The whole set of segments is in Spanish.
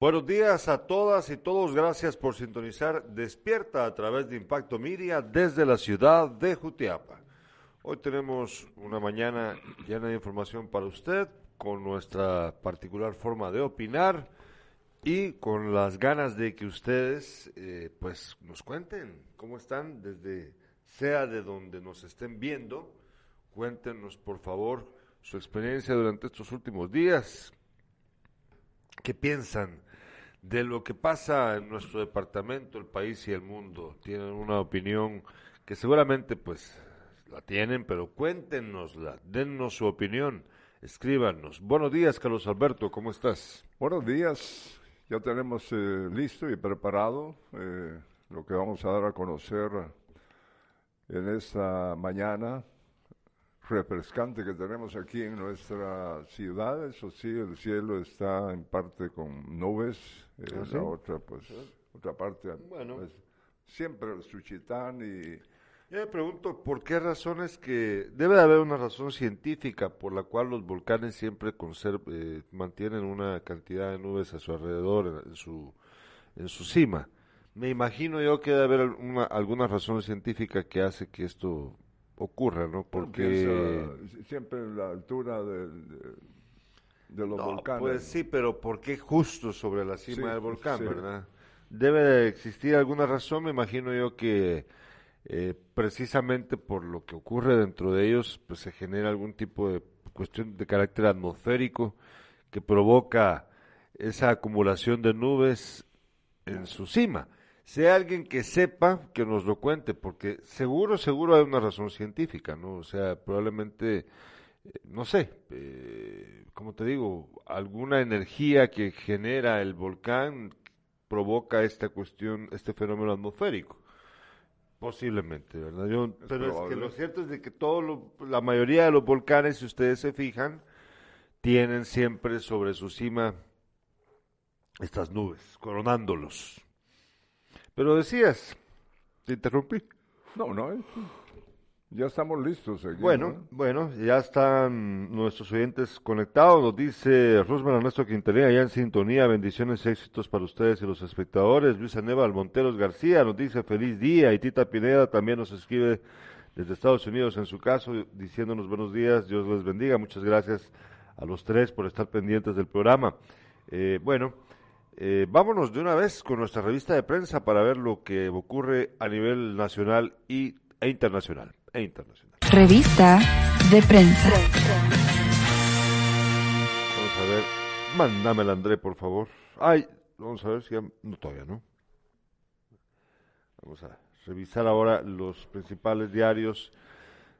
Buenos días a todas y todos, gracias por sintonizar Despierta a través de Impacto Media desde la ciudad de Jutiapa. Hoy tenemos una mañana llena de información para usted, con nuestra particular forma de opinar y con las ganas de que ustedes eh, pues nos cuenten cómo están desde sea de donde nos estén viendo. Cuéntenos por favor su experiencia durante estos últimos días. ¿Qué piensan? De lo que pasa en nuestro departamento, el país y el mundo. Tienen una opinión que seguramente pues la tienen, pero cuéntenosla, dennos su opinión, escríbanos. Buenos días, Carlos Alberto, ¿cómo estás? Buenos días, ya tenemos eh, listo y preparado eh, lo que vamos a dar a conocer en esta mañana refrescante que tenemos aquí en nuestra ciudad. Eso sí, el cielo está en parte con nubes, eh, ¿Ah, la otra, pues, otra parte, bueno. Pues, siempre el Suchitán y... Yo me pregunto por qué razones que debe de haber una razón científica por la cual los volcanes siempre eh, mantienen una cantidad de nubes a su alrededor, en su, en su cima. Me imagino yo que debe haber una, alguna razón científica que hace que esto ocurra, ¿no? Porque siempre en la altura de, de, los volcanes. Pues sí, pero ¿por qué justo sobre la cima del volcán, verdad? Debe de existir alguna razón, me imagino yo que eh, precisamente por lo que ocurre dentro de ellos, pues se genera algún tipo de cuestión de carácter atmosférico que provoca esa acumulación de nubes en su cima sea alguien que sepa, que nos lo cuente, porque seguro, seguro hay una razón científica, ¿no? O sea, probablemente, eh, no sé, eh, como te digo, alguna energía que genera el volcán provoca esta cuestión, este fenómeno atmosférico. Posiblemente, ¿verdad? Yo, pero es que lo cierto es de que todo la mayoría de los volcanes, si ustedes se fijan, tienen siempre sobre su cima estas nubes, coronándolos. Pero decías, te interrumpí. No, no, eh, ya estamos listos. bueno, bueno, ya están nuestros oyentes conectados. Nos dice Rosman Ernesto Quintanilla, ya en sintonía. Bendiciones y éxitos para ustedes y los espectadores. Luis Aníbal Monteros García nos dice feliz día. Y Tita Pineda también nos escribe desde Estados Unidos en su caso, diciéndonos buenos días. Dios les bendiga. Muchas gracias a los tres por estar pendientes del programa. Eh, bueno. Eh, vámonos de una vez con nuestra revista de prensa para ver lo que ocurre a nivel nacional y, e internacional. E internacional. Revista de prensa. Vamos a ver. Mándamela, André, por favor. Ay, vamos a ver si No, todavía no. Vamos a revisar ahora los principales diarios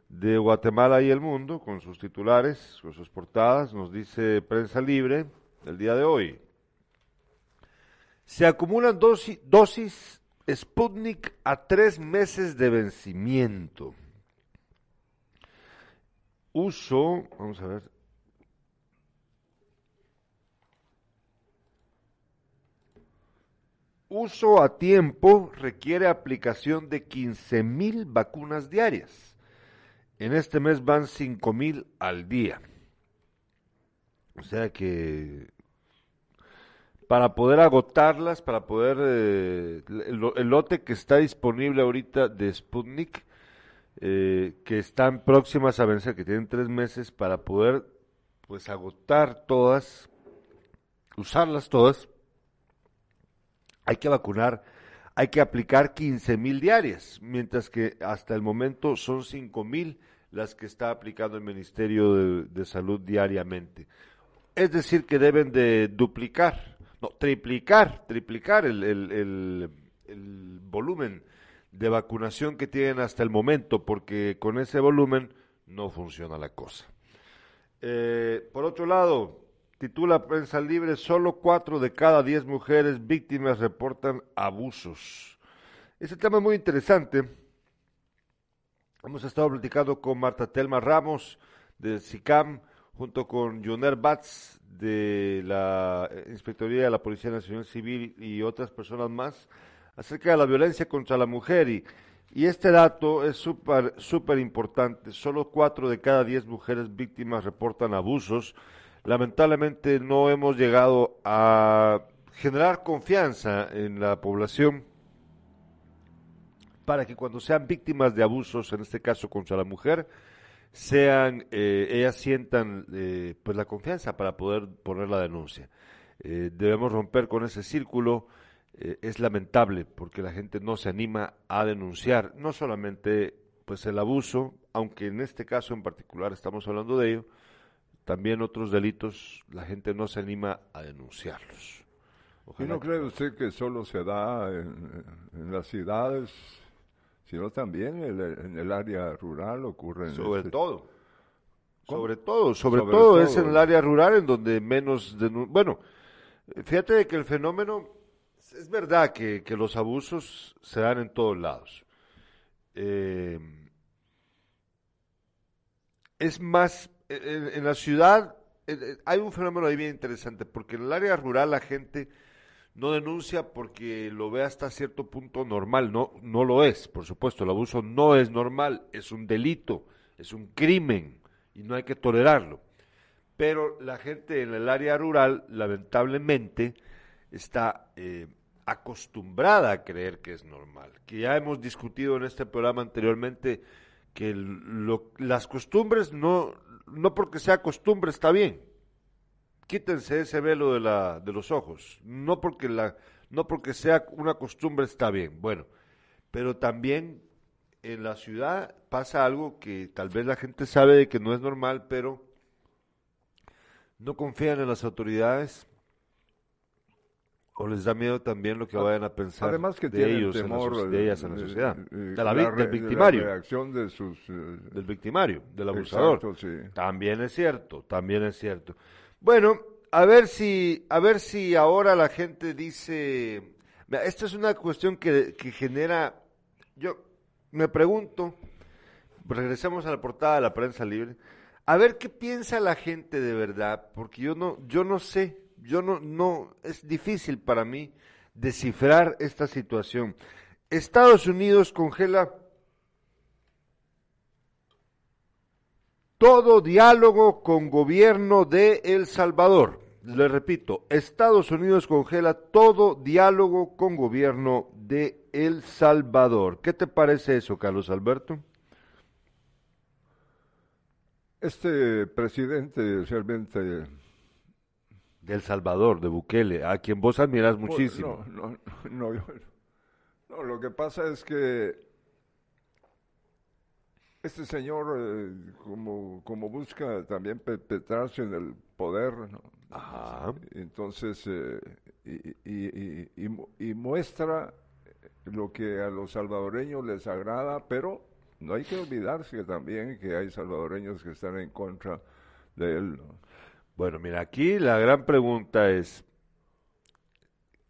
de Guatemala y el mundo con sus titulares, con sus portadas. Nos dice Prensa Libre el día de hoy. Se acumulan dosis, dosis Sputnik a tres meses de vencimiento. Uso, vamos a ver. Uso a tiempo requiere aplicación de 15 mil vacunas diarias. En este mes van 5 mil al día. O sea que para poder agotarlas, para poder eh, el, lote que está disponible ahorita de Sputnik, eh, que están próximas a vencer, que tienen tres meses para poder pues agotar todas, usarlas todas, hay que vacunar, hay que aplicar 15 mil diarias, mientras que hasta el momento son 5 mil las que está aplicando el Ministerio de Salud diariamente. Es decir, que deben de duplicar no, triplicar, triplicar el, el, el, volumen de vacunación que tienen hasta el momento, porque con ese volumen no funciona la cosa. Eh, por otro lado, titula Prensa Libre, solo cuatro de cada diez mujeres víctimas reportan abusos. Ese tema es muy interesante. Hemos estado platicando con Marta Telma Ramos de SICAM, junto con Joner Batz de la eh, Inspectoría de la Policía Nacional Civil y otras personas más acerca de la violencia contra la mujer y, y este dato es súper súper importante. Solo cuatro de cada diez mujeres víctimas reportan abusos. Lamentablemente no hemos llegado a generar confianza en la población para que cuando sean víctimas de abusos, en este caso contra la mujer, sean eh, ellas sientan eh, pues la confianza para poder poner la denuncia. Eh, debemos romper con ese círculo. es lamentable porque la gente no se anima a denunciar no solamente pues el abuso, aunque en este caso en particular estamos hablando de ello, también otros delitos la gente no se anima a denunciarlos. ¿Y no cree usted que solo se da en las ciudades sino también en el, área rural ocurre. Sobre este todo. Sobre todo, sobre, todo, es en el área rural en donde menos... Bueno, fíjate que el fenómeno, es verdad que, los abusos se dan en todos lados. Eh, es más, en, la ciudad hay un fenómeno ahí bien interesante, porque en el área rural la gente no denuncia porque lo ve hasta cierto punto normal. No, no lo es, por supuesto. El abuso no es normal, es un delito, es un crimen y no hay que tolerarlo. Pero la gente en el área rural, lamentablemente, está eh, acostumbrada a creer que es normal. Que ya hemos discutido en este programa anteriormente que las costumbres no, no porque sea costumbre está bien quítense ese velo de, la, de los ojos. No porque, la, no porque sea una costumbre está bien, bueno, pero también en la ciudad pasa algo que tal vez la gente sabe de que no es normal, pero no confían en las autoridades o les da miedo también lo que vayan a pensar Además que de ellos temor, de ellas en la sociedad, de la, del victimario, reacción de sus, eh, del victimario, del abusador. También es cierto, también es cierto. Bueno, a ver si, a ver si ahora la gente dice, esta es una cuestión que, que genera, yo me pregunto, regresemos a la portada de la prensa libre, a ver qué piensa la gente de verdad, porque yo no, yo no sé, yo no, no, es difícil para mí descifrar esta situación. Estados Unidos congela todo diálogo con gobierno de El Salvador. Le repito, Estados Unidos congela todo diálogo con gobierno de El Salvador. ¿Qué te parece eso, Carlos Alberto? Este presidente realmente de El Salvador, de Bukele, a quien vos admiras pues, muchísimo. No, no, no, no, lo que pasa es que este señor, eh, como, como busca también perpetrarse en el poder, entonces, eh, y, y, muestra lo que a los salvadoreños les agrada, pero no hay que olvidarse también que hay salvadoreños que están en contra de él. Bueno, mira, aquí la gran pregunta es,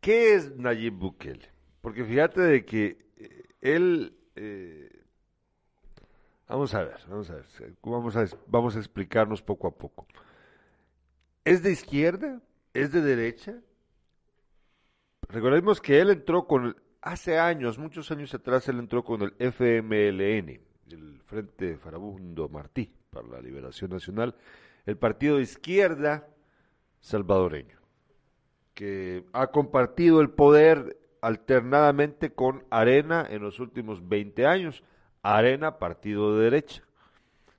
¿qué es Nayib Bukele? Porque fíjate de que eh, él... Vamos a ver, vamos a ver, vamos a, vamos a explicarnos poco a poco. ¿Es de izquierda? ¿Es de derecha? Recordemos que él entró con, hace años, muchos años atrás, él entró con el FMLN, el Frente Farabundo Martí para la Liberación Nacional, el partido de izquierda salvadoreño, que ha compartido el poder alternadamente con Arena en los últimos 20 años Arena, partido de derecha.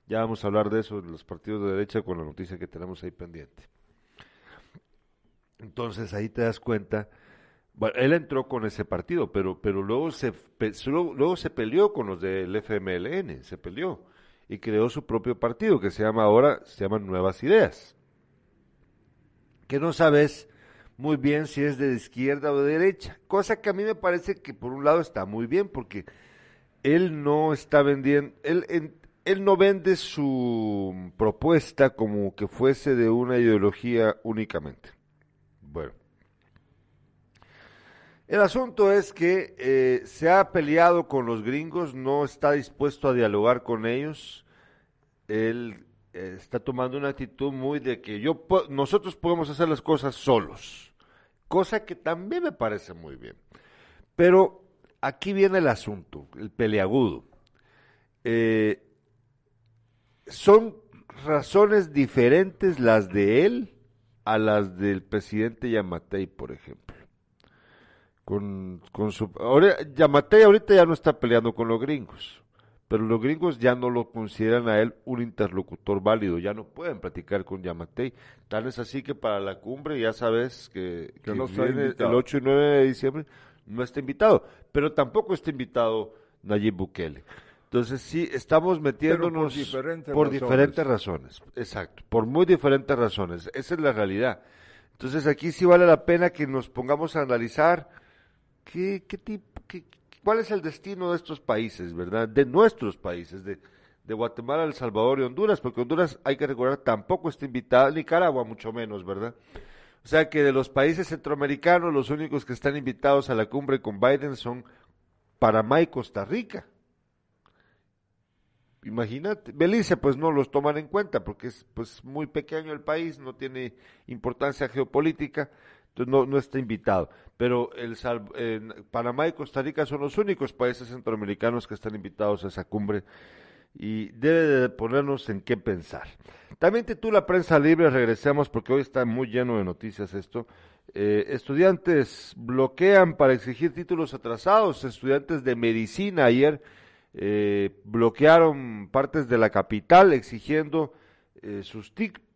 Ya vamos a hablar de eso, de los partidos de derecha, con la noticia que tenemos ahí pendiente. Entonces ahí te das cuenta, bueno, él entró con ese partido, pero, pero luego, se, luego se peleó con los del FMLN, se peleó y creó su propio partido que se llama ahora, se llama Nuevas Ideas. Que no sabes muy bien si es de izquierda o de derecha, cosa que a mí me parece que por un lado está muy bien porque él no está vendiendo, él, él no vende su propuesta como que fuese de una ideología únicamente. Bueno. El asunto es que eh, se ha peleado con los gringos, no está dispuesto a dialogar con ellos. Él eh, está tomando una actitud muy de que yo nosotros podemos hacer las cosas solos, cosa que también me parece muy bien. Pero aquí viene el asunto, el peleagudo. Eh, son razones diferentes las de él a las del presidente Yamatei, por ejemplo. con, con su... Ahora, Yamatei ahorita ya no está peleando con los gringos, pero los gringos ya no lo consideran a él un interlocutor válido, ya no pueden platicar con Yamatei. Tal es así que para la cumbre ya sabes que, Que que no está viene invitado. el 8 y 9 de diciembre no está invitado, pero tampoco está invitado Nayib Bukele. Entonces sí, estamos metiéndonos diferentes por razones. diferentes razones, exacto, por muy diferentes razones, esa es la realidad. Entonces aquí sí vale la pena que nos pongamos a analizar qué, qué tipo, qué- cuál es el destino de estos países, ¿verdad? De nuestros países, de, de Guatemala, El Salvador y Honduras, porque Honduras, hay que recordar, tampoco está invitada, Nicaragua mucho menos, ¿verdad? O sea que de los países centroamericanos, los únicos que están invitados a la cumbre con Biden son Panamá y Costa Rica. Imagínate, Belice pues no los toman en cuenta porque es pues muy pequeño el país, no tiene importancia geopolítica, entonces no, no está invitado. Pero el Panamá y Costa Rica son los únicos países centroamericanos que están invitados a esa cumbre y debe de ponernos en qué pensar. También titula Prensa Libre, regresemos porque hoy está muy lleno de noticias esto. Eh, estudiantes bloquean para exigir títulos atrasados. Estudiantes de medicina ayer eh, bloquearon partes de la capital exigiendo eh, sus,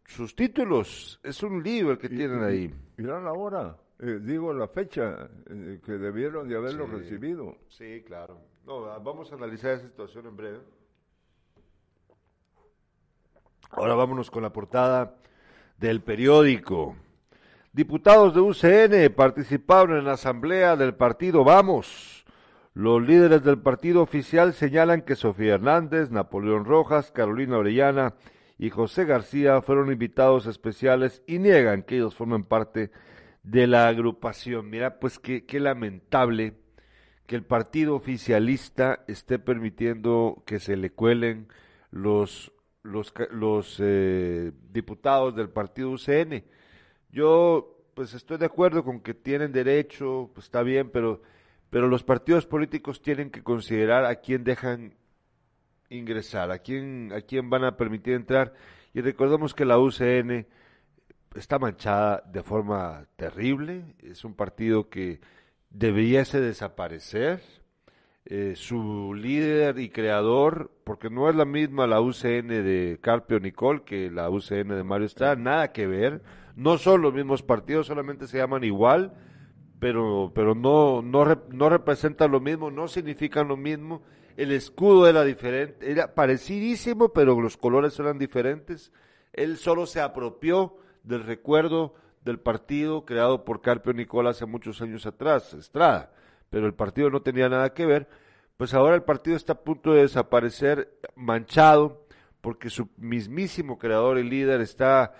sus títulos. Es un lío el que tienen ahí. Mirá la hora, eh, digo la fecha eh, que debieron de haberlo Sí. recibido. Sí, claro. No, vamos a analizar esa situación en breve. Ahora vámonos con la portada del periódico. Diputados de UCN participaron en la asamblea del partido Vamos. Los líderes del partido oficial señalan que Sofía Hernández, Napoleón Rojas, Carolina Orellana y José García fueron invitados especiales y niegan que ellos formen parte de la agrupación. Mira, pues qué, qué lamentable que el partido oficialista esté permitiendo que se le cuelen los, los, los eh, diputados del partido UCN. Yo pues estoy de acuerdo con que tienen derecho, pues está bien, pero, pero los partidos políticos tienen que considerar a quién dejan ingresar, a quién, a quién van a permitir entrar. Y recordemos que la UCN está manchada de forma terrible, es un partido que debiese desaparecer. Eh, su líder y creador, porque no es la misma la UCN de Carpio Nicol que la UCN de Mario Estrada, nada que ver, no son los mismos partidos, solamente se llaman igual, pero, pero no, no, no representan lo mismo, no significan lo mismo, el escudo era diferente, era parecidísimo, pero los colores eran diferentes, él solo se apropió del recuerdo del partido creado por Carpio Nicol hace muchos años atrás, Estrada, pero el partido no tenía nada que ver, pues ahora el partido está a punto de desaparecer manchado porque su mismísimo creador y líder está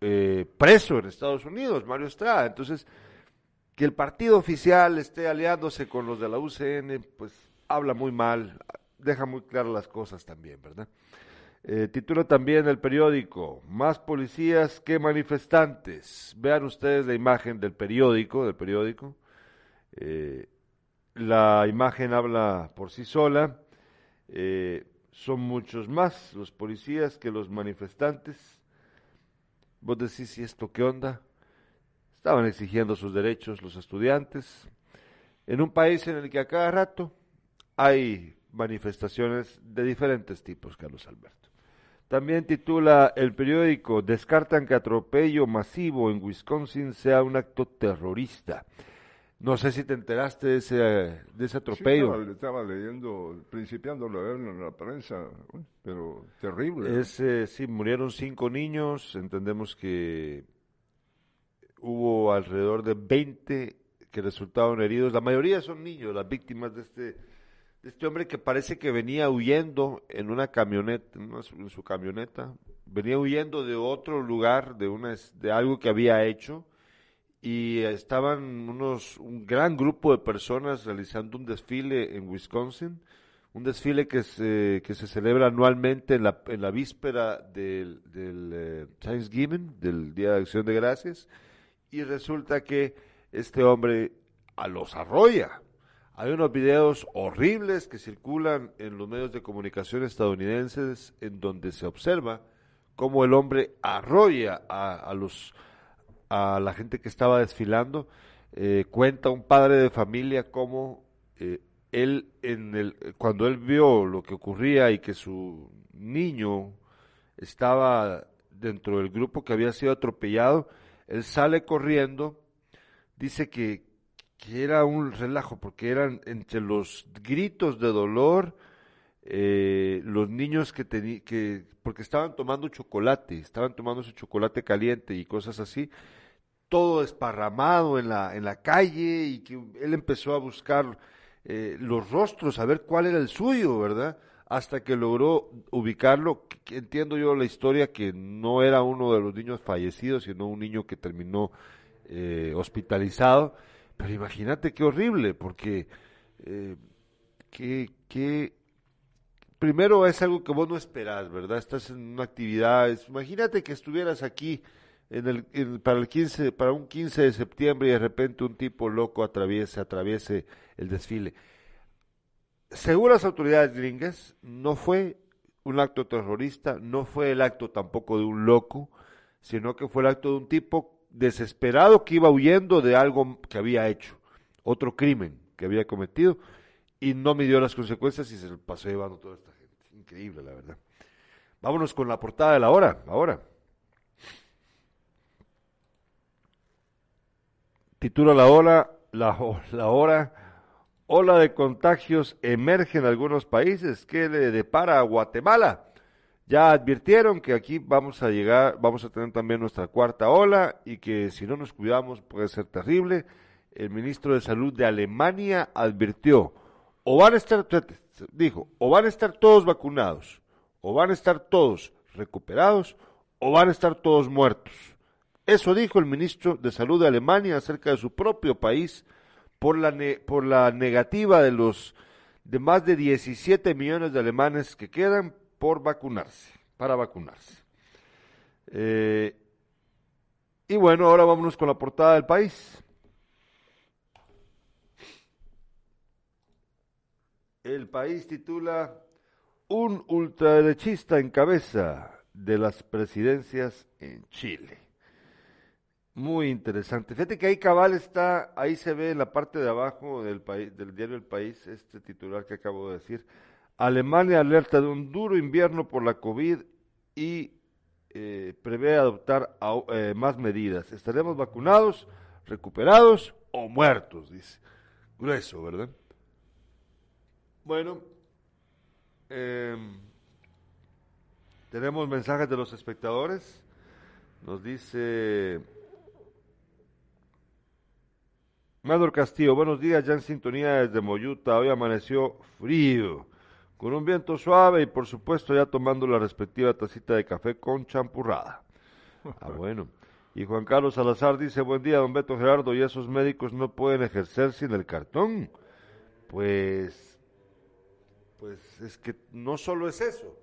eh, preso en Estados Unidos, Mario Estrada. Entonces, que el partido oficial esté aliándose con los de la UCN, pues habla muy mal, deja muy claras las cosas también, ¿verdad? Eh, titula también el periódico, más policías que manifestantes. Vean ustedes la imagen del periódico, del periódico. Eh, la imagen habla por sí sola. Eh, son muchos más los policías que los manifestantes. Vos decís, ¿y esto qué onda? Estaban exigiendo sus derechos los estudiantes. En un país en el que a cada rato hay manifestaciones de diferentes tipos, Carlos Alberto. También titula el periódico, descartan que atropello masivo en Wisconsin sea un acto terrorista. No sé si te enteraste de ese, de ese Sí, atropello. estaba, estaba leyendo, principiando a leerlo en la prensa, pero terrible. Es, eh, sí, murieron cinco niños, entendemos que hubo alrededor de 20 que resultaron heridos, la mayoría son niños, las víctimas de este, de este hombre que parece que venía huyendo en una camioneta, en, una- en su camioneta, venía huyendo de otro lugar, de, una, de algo que había hecho, y estaban unos, un gran grupo de personas realizando un desfile en Wisconsin, un desfile que se, que se celebra anualmente en la, en la víspera del, del eh, Thanksgiving, del Día de Acción de Gracias, y resulta que este hombre a los arrolla. Hay unos videos horribles que circulan en los medios de comunicación estadounidenses en donde se observa cómo el hombre arrolla a, a los a la gente que estaba desfilando. eh, cuenta un padre de familia cómo eh, él, en el, cuando él vio lo que ocurría y que su niño estaba dentro del grupo que había sido atropellado, él sale corriendo, dice que, era un relajo, porque eran entre los gritos de dolor, eh, los niños que tenían, que, porque estaban tomando chocolate, estaban tomando ese chocolate caliente y cosas así, todo esparramado en la, en la calle y que él empezó a buscar eh, los rostros, a ver cuál era el suyo, ¿verdad? Hasta que logró ubicarlo, entiendo yo la historia que no era uno de los niños fallecidos, sino un niño que terminó eh, hospitalizado, pero imagínate qué horrible, porque eh, qué, qué, primero es algo que vos no esperás, ¿verdad? Estás en una actividad, imagínate que estuvieras aquí en el, para el 15, para un 15 de septiembre y de repente un tipo loco atraviese, el desfile. Según las autoridades gringas, no fue un acto terrorista, no fue el acto tampoco de un loco, sino que fue el acto de un tipo desesperado que iba huyendo de algo que había hecho, otro crimen que había cometido, y no midió las consecuencias y se pasó llevando toda esta gente. Increíble, la verdad. Vámonos con la portada de la hora, ahora. Titula la hora, la, la hora, ola de contagios emerge en algunos países. ¿Qué le depara a Guatemala? Ya advirtieron que aquí vamos a llegar, vamos a tener también nuestra cuarta ola y que si no nos cuidamos puede ser terrible. El ministro de Salud de Alemania advirtió, o van a estar, dijo, o van a estar todos vacunados, o van a estar todos recuperados, o van a estar todos muertos. Eso dijo el ministro de Salud de Alemania acerca de su propio país por la, por la negativa de los de más de 17 millones de alemanes que quedan por vacunarse, para vacunarse. Eh, y bueno, ahora vámonos con la portada del país. El país titula Un ultraderechista en cabeza de las presidencias en Chile. Muy interesante. Fíjate que ahí cabal está, ahí se ve en la parte de abajo del, país, del diario El País, este titular que acabo de decir. Alemania alerta de un duro invierno por la COVID y eh, prevé adoptar eh, más medidas. Estaremos vacunados, recuperados o muertos, dice. Grueso, ¿verdad? Bueno, em, tenemos mensajes de los espectadores. Nos dice Mador Castillo, buenos días, ya en sintonía desde Moyuta. Hoy amaneció frío, con un viento suave y por supuesto ya tomando la respectiva tacita de café con champurrada. Ah, bueno. Y Juan Carlos Salazar dice, buen día, don Beto Gerardo, ¿y esos médicos no pueden ejercer sin el cartón? Pues, pues es que no solo es eso.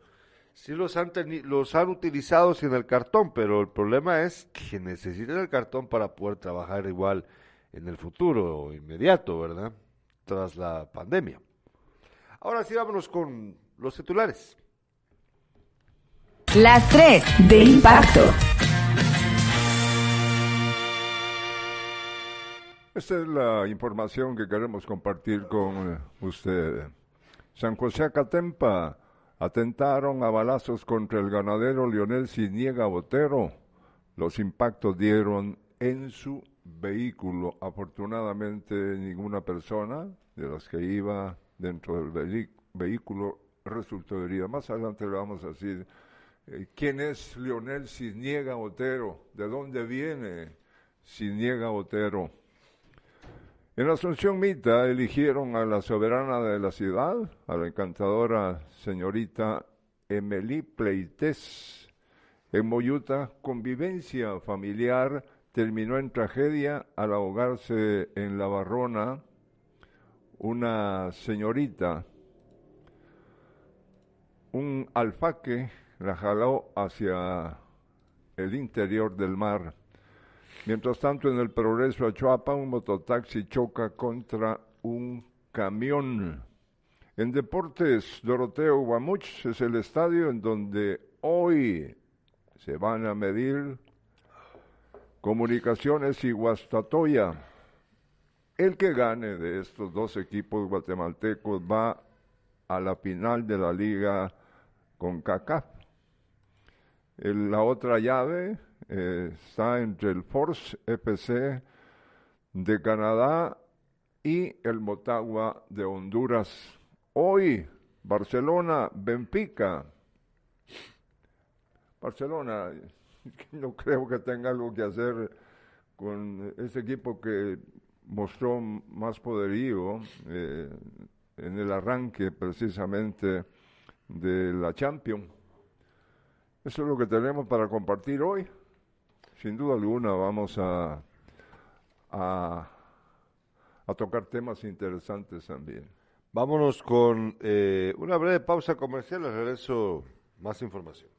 Sí los han, los han utilizado sin el cartón, pero el problema es que necesitan el cartón para poder trabajar igual en el futuro inmediato, ¿verdad? Tras la pandemia. Ahora sí, vámonos con los titulares. Las tres de impacto. Esta es la información que queremos compartir con eh, usted. San José Acatempa atentaron a balazos contra el ganadero Leonel Siniega Botero. Los impactos dieron en su vehículo. Afortunadamente ninguna persona de las que iba dentro del vehículo resultó herida. Más adelante le vamos a decir eh, quién es Leonel Cisniega Otero, de dónde viene Cisniega Otero. En Asunción Mita eligieron a la soberana de la ciudad, a la encantadora señorita Emily Pleites. En Moyuta, convivencia familiar terminó en tragedia al ahogarse en la barrona una señorita. Un alfaque la jaló hacia el interior del mar. Mientras tanto, en el progreso a Chuapa, un mototaxi choca contra un camión. En Deportes, Doroteo Guamuch es el estadio en donde hoy se van a medir Comunicaciones y Guastatoya. El que gane de estos dos equipos guatemaltecos va a la final de la liga con CACAF. la otra llave eh, está entre el Force FC de Canadá y el Motagua de Honduras. Hoy, Barcelona, Benfica. Barcelona, no creo que tenga algo que hacer con ese equipo que mostró más poderío eh, en el arranque precisamente de la Champions. Eso es lo que tenemos para compartir hoy. Sin duda alguna vamos a, a, tocar temas interesantes también. Vámonos con eh, una breve pausa comercial, regreso más información.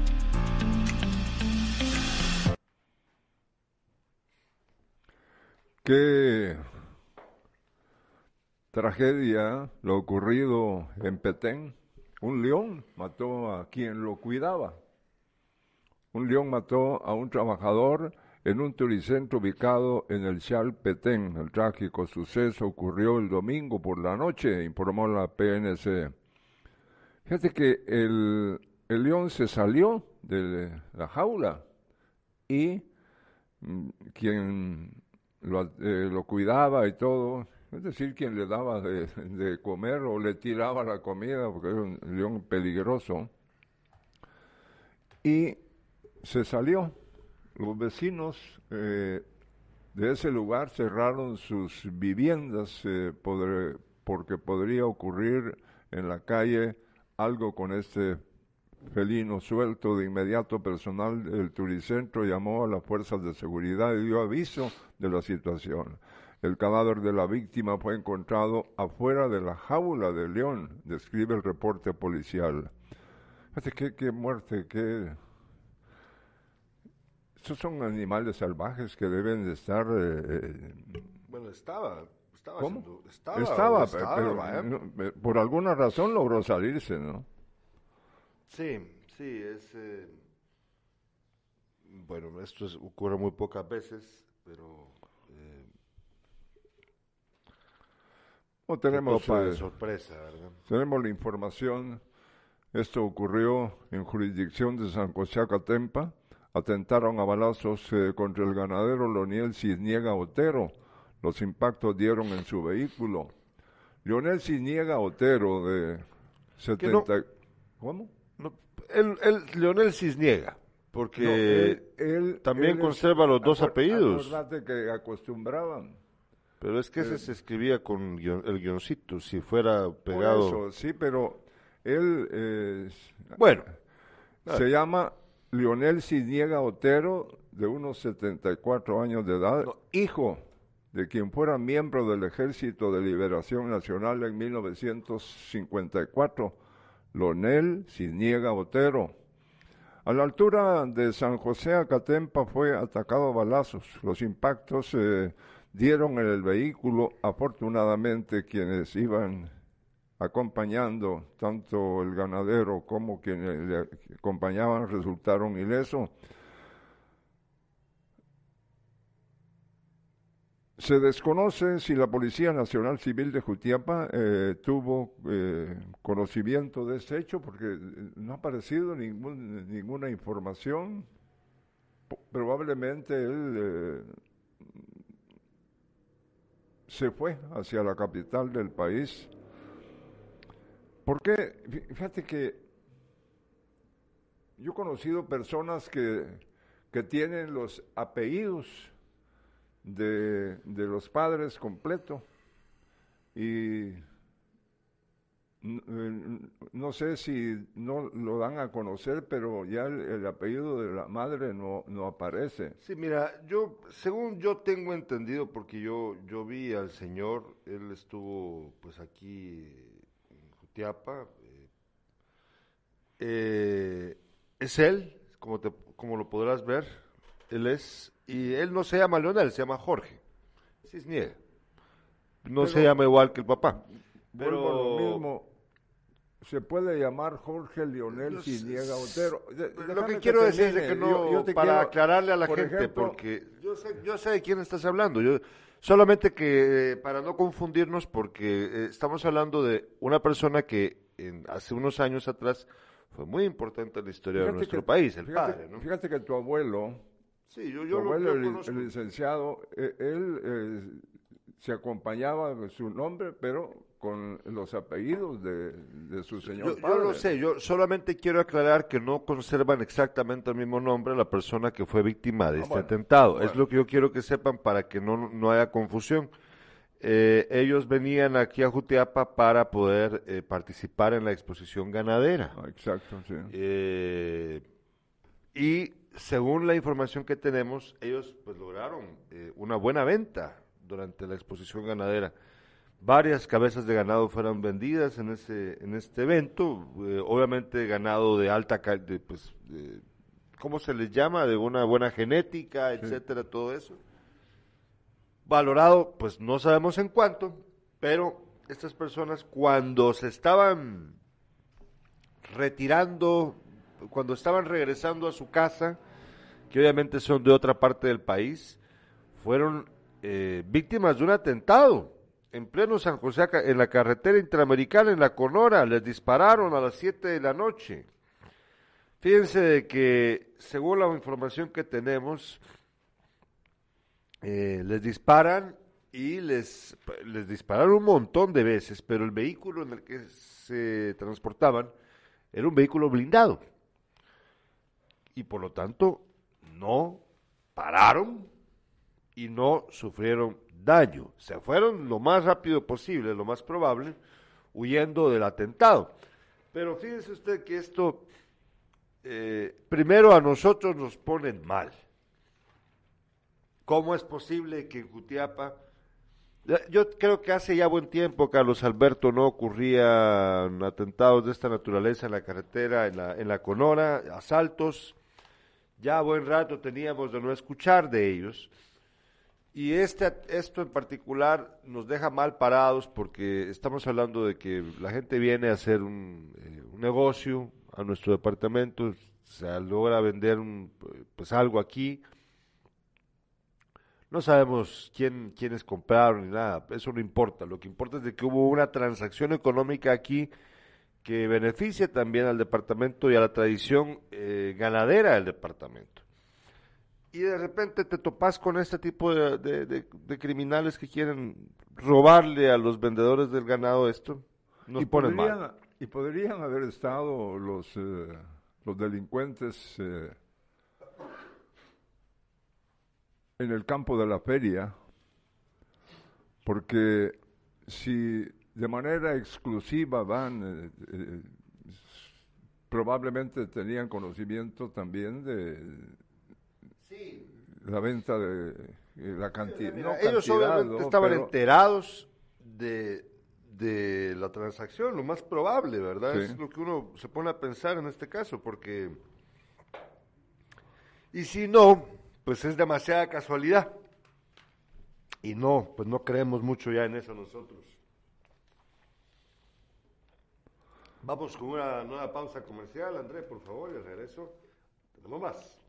Qué tragedia lo ocurrido en Petén. Un león mató a quien lo cuidaba. Un león mató a un trabajador en un turicentro ubicado en el Chal Petén. El trágico suceso ocurrió el domingo por la noche, informó la PNC. Fíjate que el, león se salió de la jaula y mm, eh, lo, cuidaba y todo, es decir, quien le daba de, comer o le tiraba la comida, porque era un león peligroso, y se salió. Los vecinos eh, de ese lugar cerraron sus viviendas eh, porque podría ocurrir en la calle algo con este felino suelto. De inmediato personal del Turicentro llamó a las fuerzas de seguridad y dio aviso de la situación. El cadáver de la víctima fue encontrado afuera de la jaula de león, describe el reporte policial. ¿Qué, qué muerte, qué... Estos son animales salvajes que deben de estar... Eh, eh, bueno, estaba, estaba, ¿Cómo? estaba, pero, por alguna razón logró salirse, ¿no? Sí, sí, es... Eh, bueno, esto ocurre muy pocas veces, pero... Eh, tenemos eh, sorpresa, Tenemos la información. Esto ocurrió en jurisdicción de San José Acatempa. Atentaron a balazos contra el ganadero Loniel Cisniega Otero. Los impactos dieron en su vehículo. Leonel Cisniega Otero, de 70... ¿Cómo? El, el Leonel Cisniega, porque él, también conserva los dos apellidos. que acostumbraban. Pero es que ese eh, se escribía con el guioncito, si fuera pegado. sí, pero él. bueno. Se llama Leonel Cisniega Otero, de unos 74 años de edad, hijo de quien fuera miembro del Ejército de Liberación Nacional en 1954 Lonel Cisniega Otero. A la altura de San José Acatempa fue atacado a balazos. Los impactos eh, dieron en el vehículo. Afortunadamente quienes iban acompañando, tanto el ganadero como quienes le acompañaban, resultaron ilesos. Se desconoce si la Policía Nacional Civil de Jutiapa eh, tuvo eh, conocimiento de este hecho porque eh, no ha aparecido ninguna información. probablemente él se fue hacia la capital del país. Porque, fíjate que yo he conocido personas que, que tienen los apellidos de, los padres completo y no sé si no lo dan a conocer, pero ya el, apellido de la madre no, no aparece. Sí, mira, yo, según yo tengo entendido, porque yo, yo vi al señor, él estuvo pues aquí en Jutiapa, eh, eh, es él, como, te, como lo podrás ver, él es, y él no se llama Leonel, se llama Jorge, Cisniega. No se llama igual que el papá. Pero lo mismo, se puede llamar Jorge Leonel Cisniega Otero. lo que, quiero decir es que no, para aclararle a la gente, porque yo sé, yo sé de quién estás hablando. Yo, solamente que eh, para no confundirnos, porque eh, estamos hablando de una persona que en, hace unos años atrás fue muy importante en la historia de nuestro país, el fíjate, padre. ¿no? Fíjate que tu abuelo, sí, yo, yo tu abuelo, el, licenciado, eh, él se acompañaba de su nombre, pero con los apellidos de, su señor yo, Yo lo sé, yo solamente quiero aclarar que no conservan exactamente el mismo nombre la persona que fue víctima de ah, este atentado. Es lo que yo quiero que sepan para que no, no haya confusión. Eh, ellos venían aquí a Jutiapa para poder eh, participar en la exposición ganadera. Ah, exacto, sí. Eh, y según la información que tenemos, ellos pues lograron una buena venta durante la exposición ganadera. Varias cabezas de ganado fueron vendidas en ese en este evento, eh, obviamente ganado de alta calidad, pues, ¿cómo se les llama? De una buena genética, etcétera, todo eso. Valorado, pues no sabemos en cuánto, pero estas personas cuando se estaban retirando, cuando estaban regresando a su casa, que obviamente son de otra parte del país, fueron eh, víctimas de un atentado en pleno San José, en la carretera interamericana, en la Conora, les dispararon a las 7 de la noche. Fíjense de que, según la información que tenemos, eh, les disparan y les, les dispararon un montón de veces, pero el vehículo en el que se transportaban era un vehículo blindado. Y por lo tanto, no pararon y no sufrieron daño. Se fueron lo más rápido posible, lo más probable, huyendo del atentado. Pero fíjese usted que esto, eh, primero a nosotros nos ponen mal. ¿Cómo es posible que en Jutiapa, yo creo que hace ya buen tiempo, Carlos Alberto, no ocurrían atentados de esta naturaleza en la carretera, en la, en la Conora, asaltos, ya buen rato teníamos de no escuchar de ellos. Y este, esto en particular nos deja mal parados porque estamos hablando de que la gente viene a hacer un, eh, negocio a nuestro departamento, se logra vender un, pues algo aquí. No sabemos quién, quiénes compraron ni nada, eso no importa. Lo que importa es de que hubo una transacción económica aquí que beneficia también al departamento y a la tradición eh, ganadera del departamento y de repente te topas con este tipo de, criminales que quieren robarle a los vendedores del ganado esto, nos y ponen podrían, mal. Y podrían haber estado los, eh, los delincuentes eh, en el campo de la feria, porque si de manera exclusiva van, eh, probablemente tenían conocimiento también de la venta de eh, la cantidad. ellos obviamente estaban enterados de, de la transacción, lo más probable, ¿verdad? Es lo que uno se pone a pensar en este caso, porque... Y si no, pues es demasiada casualidad. Y no, pues no creemos mucho ya en eso nosotros. Vamos con una nueva pausa comercial, André, por favor, y regreso tenemos más.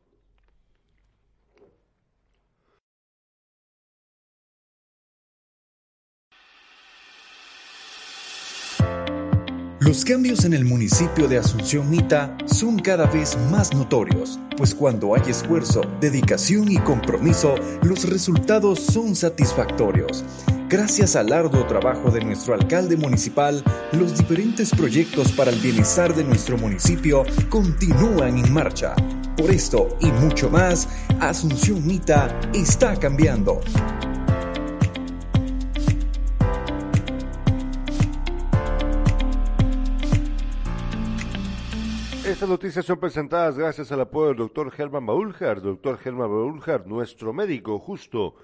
Los cambios en el municipio de Asunción Mita son cada vez más notorios, pues cuando hay esfuerzo, dedicación y compromiso, los resultados son satisfactorios. Gracias al arduo trabajo de nuestro alcalde municipal, los diferentes proyectos para el bienestar de nuestro municipio continúan en marcha. Por esto y mucho más, Asunción Mita está cambiando. Estas noticias son presentadas gracias al apoyo del doctor Germán Baúljar, doctor Germán Baúljar, nuestro médico justo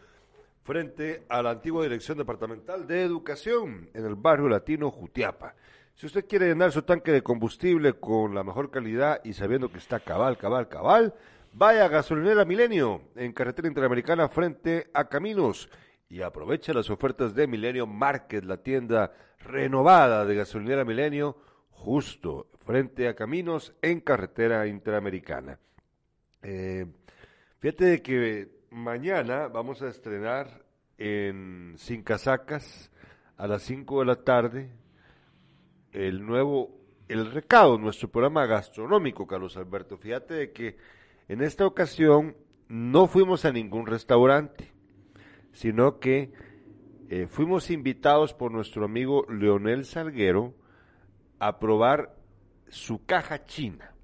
frente a la antigua Dirección Departamental de Educación en el barrio latino Jutiapa. Si usted quiere llenar su tanque de combustible con la mejor calidad y sabiendo que está cabal, cabal, cabal, vaya a Gasolinera Milenio en carretera interamericana frente a Caminos y aproveche las ofertas de Milenio Market, la tienda renovada de Gasolinera Milenio, justo frente a Caminos en carretera interamericana. Eh, fíjate de que mañana vamos a estrenar en Sin Casacas a las 5 de la tarde el nuevo El Recado, nuestro programa gastronómico, Carlos Alberto. Fíjate de que en esta ocasión no fuimos a ningún restaurante, sino que eh, fuimos invitados por nuestro amigo Leonel Salguero a probar su caja china.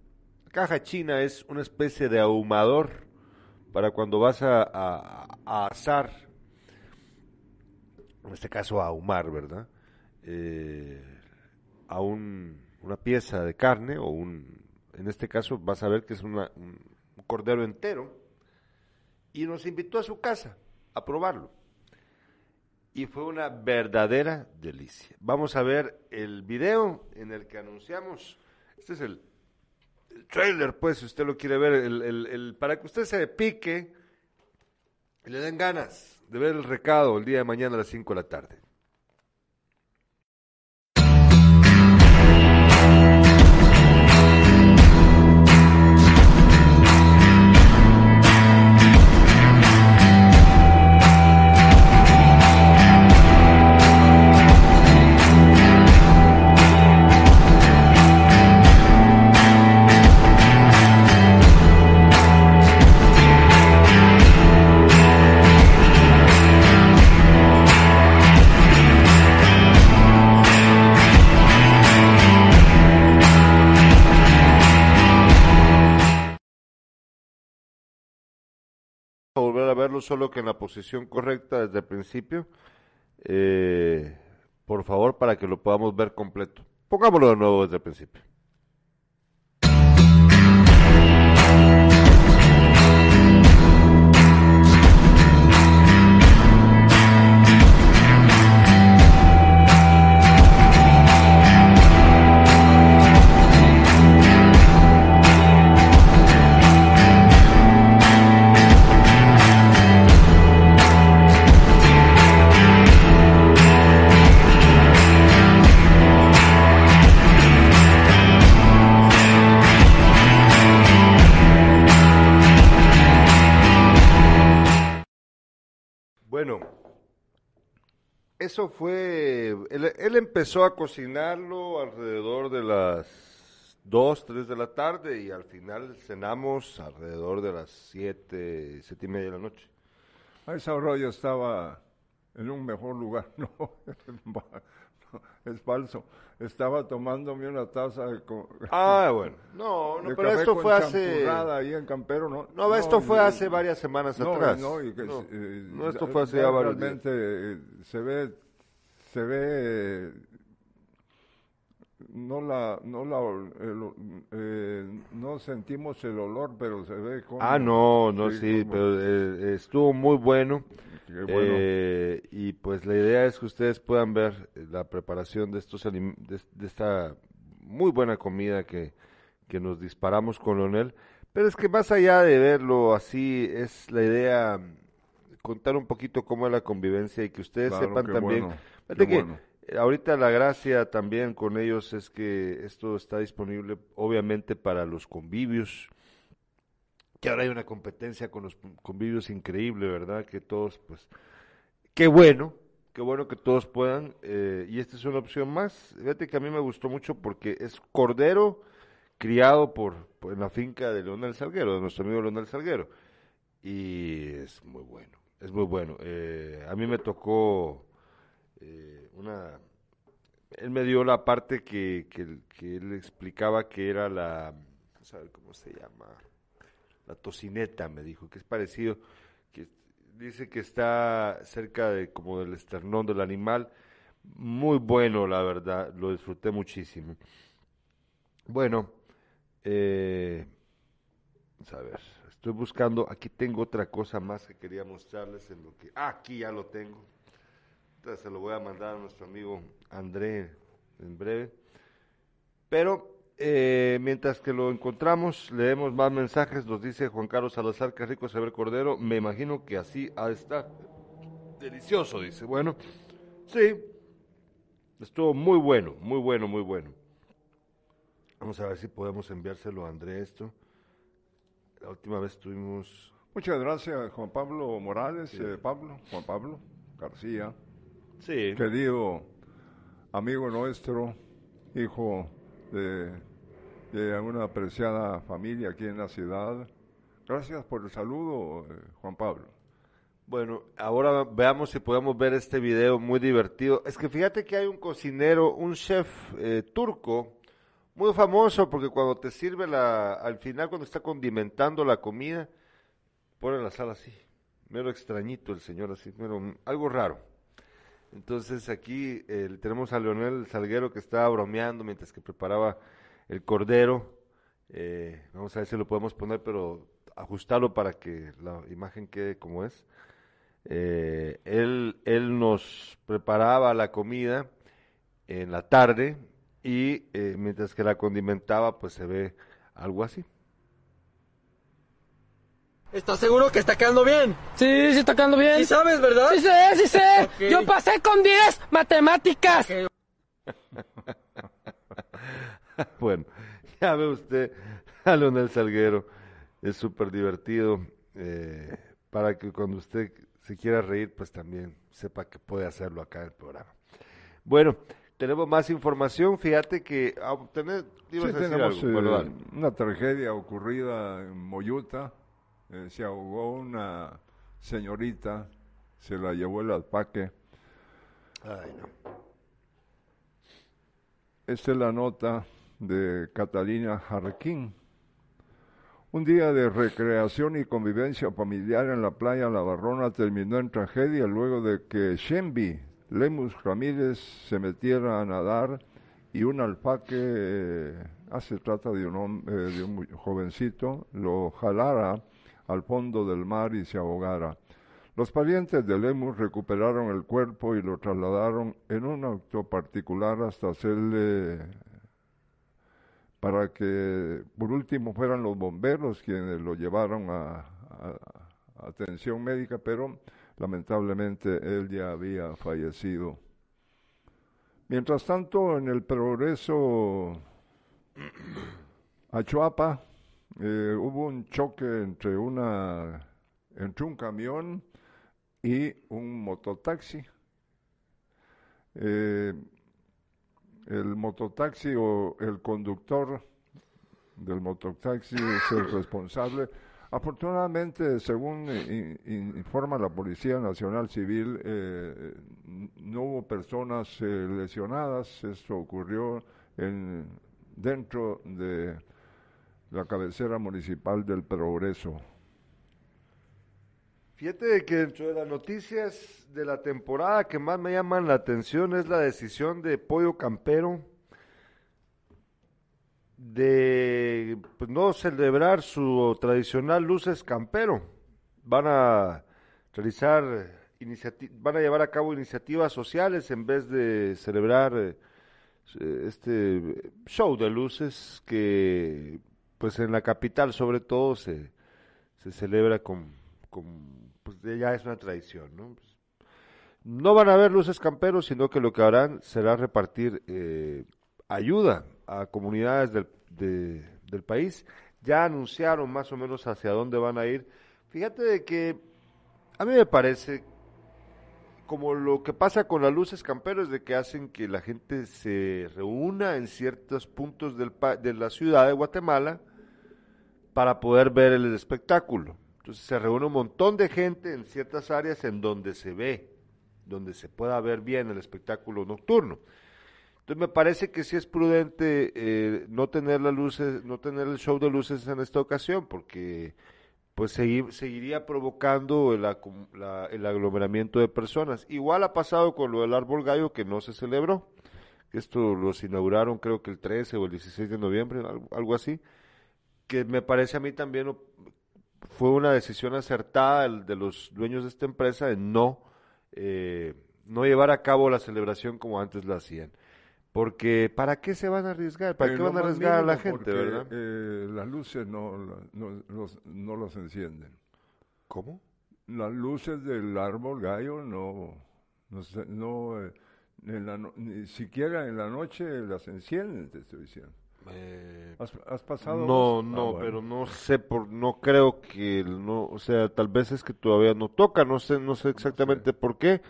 La caja china es una especie de ahumador para cuando vas a, asar, en este caso a ahumar, ¿verdad? Eh, a un, una pieza de carne o un, en este caso vas a ver que es un cordero entero y nos invitó a su casa a probarlo. Y fue una verdadera delicia. Vamos a ver el video en el que anunciamos. Este es el, el trailer, pues, si usted lo quiere ver, el, el, el, para que usted se pique y le den ganas de ver el recado el día de mañana a las 5 de la tarde. Verlo solo que en la posición correcta desde el principio. Eh, por favor, para que lo podamos ver completo. Pongámoslo de nuevo desde el principio. Eso fue, él, él, empezó a cocinarlo alrededor de las 2, 3 de la tarde y al final cenamos alrededor de las 7, 7 y media de la noche. A esa hora yo estaba en un mejor lugar, no, es falso. Estaba tomándome una taza de... Ah, bueno. No, no, pero esto fue hace... ahí en Campero, ¿no? No, no esto fue hace varias semanas no, atrás. No, y que, no, eh, no, esto fue hace ya varios días. Realmente eh, se ve, se ve... No la, no la, el, eh, no sentimos el olor, pero se ve como... Ah, no, no, sí, sí como, pero eh, estuvo muy bueno. Bueno. Eh, y pues la idea es que ustedes puedan ver la preparación de estos de, de, esta muy buena comida que, que nos disparamos con Leonel. Pero es que más allá de verlo así, es la idea contar un poquito cómo es la convivencia y que ustedes claro, sepan también. Bueno, que bueno. ahorita la gracia también con ellos es que esto está disponible obviamente para los convivios que ahora hay una competencia con los convivios increíble, ¿verdad? Que todos, pues, qué bueno, qué bueno que todos puedan, eh, y esta es una opción más. Fíjate que a mí me gustó mucho porque es cordero criado por, en la finca de Leonel Salguero, de nuestro amigo Leonel Salguero, y es muy bueno, es muy bueno. Eh, a mí me tocó eh, una, él me dio la parte que, que, él explicaba que era la, ¿sabe cómo se llama? La tocineta, me dijo, que es parecido, que dice que está cerca de como del esternón del animal, muy bueno, la verdad, lo disfruté muchísimo. Bueno, Eh, a ver, estoy buscando, aquí tengo otra cosa más que quería mostrarles en lo que... Ah, aquí ya lo tengo. Entonces se lo voy a mandar a nuestro amigo André en breve. Pero eh, mientras que lo encontramos, leemos más mensajes, nos dice Juan Carlos Salazar, que rico saber Cordero, me imagino que así ha de estar. Delicioso, dice. Bueno, sí, estuvo muy bueno, muy bueno, muy bueno. Vamos a ver si podemos enviárselo a André esto. La última vez tuvimos... Muchas gracias, Juan Pablo Morales, eh, Pablo, Juan Pablo García, Sí, querido amigo nuestro, hijo de, una apreciada familia aquí en la ciudad. Gracias por el saludo, eh, Juan Pablo. Bueno, ahora veamos si podemos ver este video muy divertido. Es que fíjate que hay un cocinero, un chef eh, turco, muy famoso porque cuando te sirve la, al final cuando está condimentando la comida, pone la sal así. Mero extrañito el señor así, mero, algo raro. Entonces aquí tenemos a Leonel Salguero que estaba bromeando mientras que preparaba el cordero. Eh, vamos a ver si lo podemos poner, pero ajustarlo para que la imagen quede como es. Eh, él, él nos preparaba la comida en la tarde y eh, mientras que la condimentaba, pues se ve algo así. ¿Estás seguro que está quedando bien? Sí, sí está quedando bien. Sí sabes, ¿verdad? Sí sé, sí sé. Yo pasé con 10 matemáticas. bueno, ya ve usted a Leonel Salguero, es súper divertido, eh, para que cuando usted se quiera reír, pues también sepa que puede hacerlo acá en el programa. Bueno, tenemos más información, fíjate que... ah, ibas Sí, tenemos algo. Eh, una tragedia ocurrida en Moyuta. Eh, se ahogó una señorita, se la llevó el alpaque. Ay, no. Esta es la nota de Catalina Jarquín. Un día de recreación y convivencia familiar en la playa La Barrona terminó en tragedia luego de que Shenby Lemus Ramírez se metiera a nadar y un alpaque, eh, ah, se trata de un, eh, de un jovencito, lo jalara al fondo del mar y se ahogara. Los parientes de Lemus recuperaron el cuerpo y lo trasladaron en un auto particular hasta hacerle para que por último fueran los bomberos quienes lo llevaron a, a- atención médica, pero lamentablemente él ya había fallecido. Mientras tanto, en el progreso a Chuapa eh, hubo un choque entre una entre un camión y un mototaxi. Eh, el mototaxi o el conductor del mototaxi es el responsable. Afortunadamente, según informa la Policía Nacional Civil, eh, no hubo personas eh, lesionadas. Esto ocurrió en, dentro de la cabecera municipal del Progreso. Fíjate que dentro de las noticias de la temporada que más me llaman la atención es la decisión de Pollo Campero de pues, no celebrar su tradicional luces campero. Van a realizar van a llevar a cabo iniciativas sociales en vez de celebrar eh, este show de luces que pues en la capital sobre todo se, se celebra con, con pues ya es una tradición, ¿no? Pues, no van a haber luces camperos, sino que lo que harán será repartir eh, ayuda a comunidades del, de- del país. Ya anunciaron más o menos hacia dónde van a ir. Fíjate de que a mí me parece como lo que pasa con las luces camperos de que hacen que la gente se reúna en ciertos puntos del de la ciudad de Guatemala para poder ver el espectáculo. Entonces se reúne un montón de gente en ciertas áreas en donde se ve, donde se pueda ver bien el espectáculo nocturno. Entonces me parece que sí es prudente eh, no tener las luces, no tener el show de luces en esta ocasión, porque pues seguir- seguiría provocando el, la- el aglomeramiento de personas. Igual ha pasado con lo del árbol gallo que no se celebró. Esto los inauguraron creo que el 13 o el 16 de noviembre, algo así. Que me parece a mí también fue una decisión acertada el de los dueños de esta empresa de no, eh, no llevar a cabo la celebración como antes la hacían. Porque ¿para qué se van a arriesgar? ¿Para Eh, qué van a arriesgar a la gente, verdad? eh, las luces no, no, los, no las encienden. ¿Cómo? Las luces del árbol gallo no, no, eh, en la no- ni siquiera en la noche las encienden, te estoy diciendo. Eh, ¿Has, has pasado? No, vos? Ah, no, bueno. pero no sé, por, no creo que, no, o sea, tal vez es que todavía no toca, no sé, no sé exactamente por qué.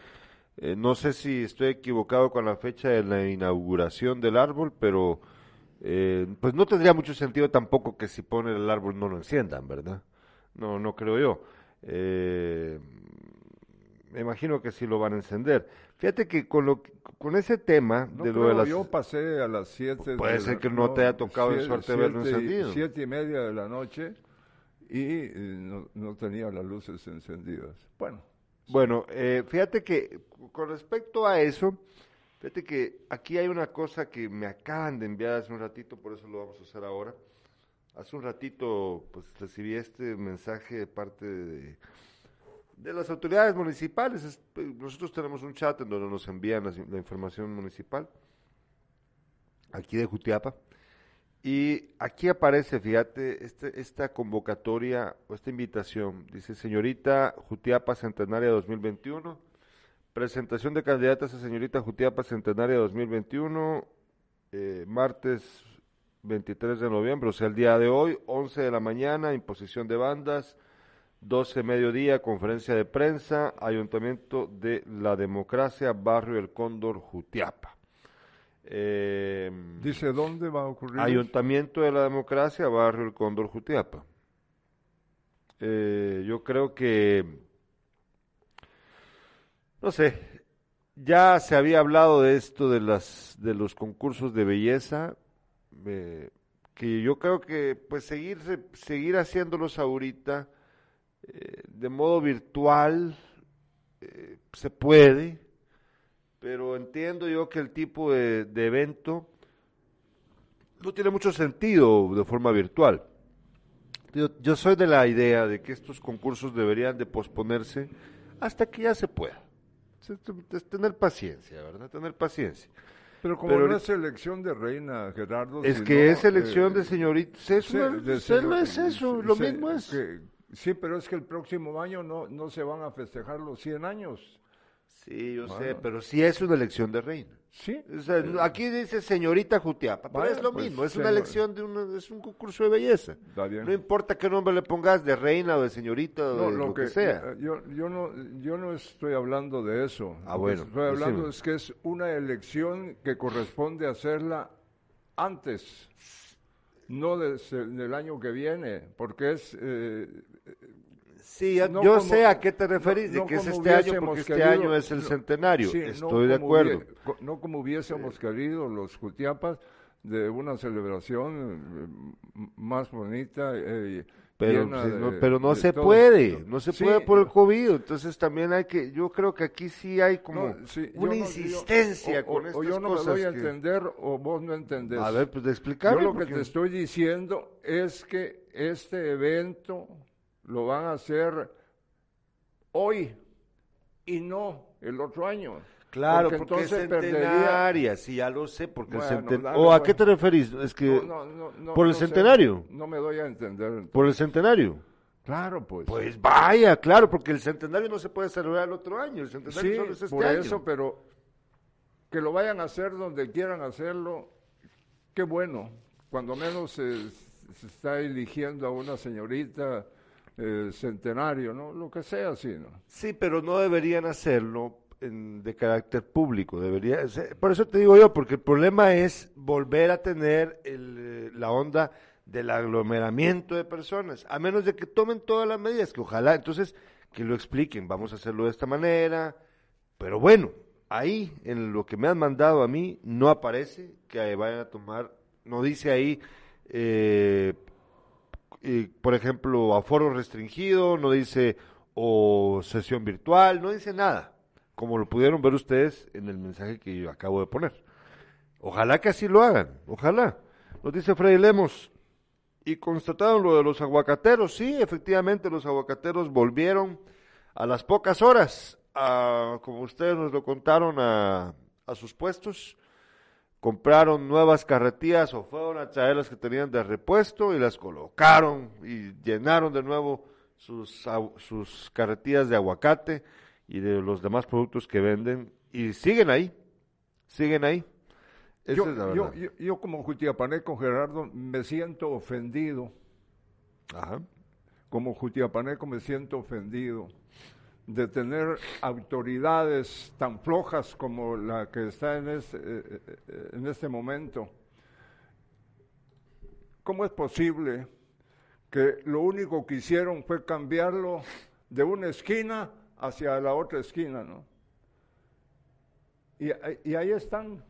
Eh, no sé si estoy equivocado con la fecha de la inauguración del árbol, pero eh, pues no tendría mucho sentido tampoco que si ponen el árbol no lo enciendan, ¿verdad? No, no creo yo. Eh, me imagino que sí lo van a encender. Fíjate que con lo con ese tema No de lo creo, de las yo pasé a las 7. Puede ser que no te haya tocado en suerte verlo encendido. Siete y media de la noche y eh, no, no tenía las luces encendidas. Bueno, Bueno, eh, fíjate que con respecto a eso, fíjate que aquí hay una cosa que me acaban de enviar hace un ratito, por eso lo vamos a hacer ahora. Hace un ratito, pues recibí este mensaje de parte de, de las autoridades municipales. Es- eh, nosotros tenemos un chat en donde nos envían la información municipal, aquí de Jutiapa. Y aquí aparece, fíjate, este, esta convocatoria o esta invitación. Dice, señorita Jutiapa Centenaria 2021, presentación de candidatas a señorita Jutiapa Centenaria 2021, eh, martes 23 de noviembre, o sea, el día de hoy, 11 de la mañana, imposición de bandas, 12 mediodía, conferencia de prensa, Ayuntamiento de la Democracia, Barrio El Cóndor, Jutiapa. Eh, dice dónde va a ocurrir. Ayuntamiento de la Democracia, Barrio El Cóndor, Jutiapa. Eh, yo creo que, no sé, ya se había hablado de esto de las de los concursos de belleza, eh, que yo creo que pues seguir seguir haciéndolos ahorita eh, de modo virtual eh, se puede, pero entiendo yo que el tipo de, de evento no tiene mucho sentido de forma virtual. Yo, yo soy de la idea de que estos concursos deberían de posponerse hasta que ya se pueda. Es- Tener paciencia, ¿verdad? Tener paciencia. Pero como pero no es elección de reina, Gerardo. Es sino, que es elección eh, de señoritas. Es, sí, una- de es- no señor- es eso, lo mismo es. que- sí, pero es que el próximo año no, no se van a festejar los 100 años. Sí, yo sé, Bueno. pero sí es una elección de reina. Sí. O sea, aquí dice señorita Jutiapa, pero es lo pues, mismo, es una elección de una, es un concurso de belleza. Está bien. No importa qué nombre le pongas, de reina o de señorita o de lo, que, eh, sea. Yo, yo, no, yo no estoy hablando de eso. Ah, Lo que bueno, Estoy hablando decime. es que es una elección que corresponde hacerla antes, no des- del año que viene, porque es... eh, Sí, ya- no yo como- sé a qué te referís, no- de que es este año porque este querido- año es el centenario. sí, no Estoy de acuerdo. no como hubiésemos querido los Jutiapas de una celebración eh, más bonita. eh, Pero, de- no, pero no se todo. puede, no se Sí, puede por el COVID, entonces también hay que, yo creo que aquí sí hay como no, sí, yo una yo- insistencia o- o- con o estas yo no cosas. me doy a que- entender o vos no entendés. A ver, pues de Yo lo que te estoy diciendo es que este evento lo van a hacer hoy y no el otro año. Claro, porque, entonces es perdería. centenaria, sí, ya lo sé, porque el Bueno, centen- dale, ¿O a qué te referís? Es que, No, no, no, no, ¿Por el sé, centenario? no me doy a entender. entonces. por el centenario. Claro, pues. Pues vaya, claro, porque el centenario no se puede celebrar el otro año, el centenario sí, solo es este por año. eso, pero que lo vayan a hacer donde quieran hacerlo, qué bueno. Cuando menos se, se está eligiendo a una señorita eh, centenario, ¿no? Lo que sea así, ¿no? Sí, pero no deberían hacerlo en- de carácter público. Debería, o sea, por eso te digo yo, porque el problema es volver a tener el, eh, la onda del aglomeramiento de personas, a menos de que tomen todas las medidas, que ojalá, entonces, que lo expliquen, vamos a hacerlo de esta manera, pero bueno, ahí, en lo que me han mandado a mí, no aparece que vayan a tomar, no dice ahí, eh, eh, por ejemplo, aforo restringido, no dice o sesión virtual, no dice nada, como lo pudieron ver ustedes en el mensaje que yo acabo de poner. Ojalá que así lo hagan, ojalá. Nos dice Freddy Lemos, y constataron lo de los aguacateros. Sí, efectivamente los aguacateros volvieron a las pocas horas, a, como ustedes nos lo contaron, a, sus puestos. Compraron nuevas carretillas o fueron a traer las que tenían de repuesto y las colocaron y llenaron de nuevo sus carretillas de aguacate y de los demás productos que venden y siguen ahí, siguen ahí. Esa Yo, es la yo, yo, yo como jutiapaneco, Gerardo, me siento ofendido. Ajá. Como jutiapaneco me siento ofendido de tener autoridades tan flojas como la que está en este, eh, eh, en este momento. ¿Cómo es posible que lo único que hicieron fue cambiarlo de una esquina hacia la otra esquina, ¿no? Y, ahí están.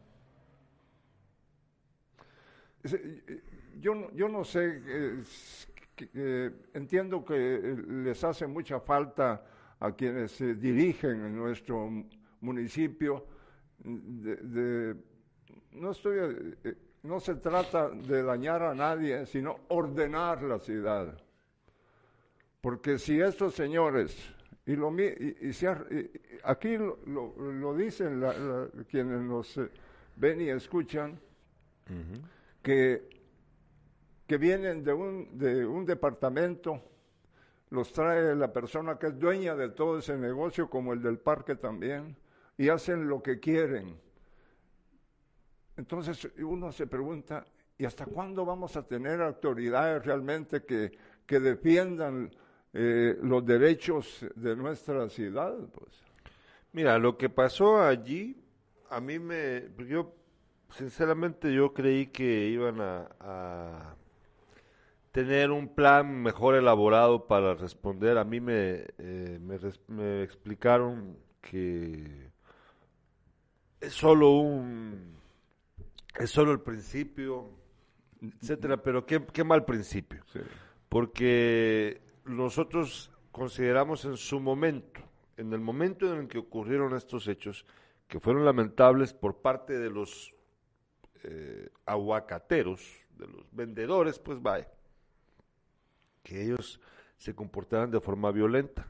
Yo, yo no sé, eh, eh, entiendo que les hace mucha falta a quienes dirigen en nuestro municipio. No, estoy, eh, no se trata de dañar a nadie, sino ordenar la ciudad. Porque si estos señores, y, lo, y- y se y- aquí lo, lo- lo dicen la- la- quienes nos eh, ven y escuchan, que, que vienen de un, de un departamento, los trae la persona que es dueña de todo ese negocio, como el del parque también, y hacen lo que quieren. Entonces uno se pregunta, ¿y hasta cuándo vamos a tener autoridades realmente que, que defiendan eh, los derechos de nuestra ciudad? Pues? Mira, lo que pasó allí, a mí me, yo, sinceramente, yo creí que iban a, a tener un plan mejor elaborado para responder. A mí me, eh, me, explicaron que es solo un, es solo el principio, etcétera, pero qué, qué mal principio Sí. porque nosotros consideramos en su momento, en el momento en el que ocurrieron estos hechos, que fueron lamentables por parte de los eh, aguacateros, de los vendedores, pues vaya, que ellos se comportaran de forma violenta.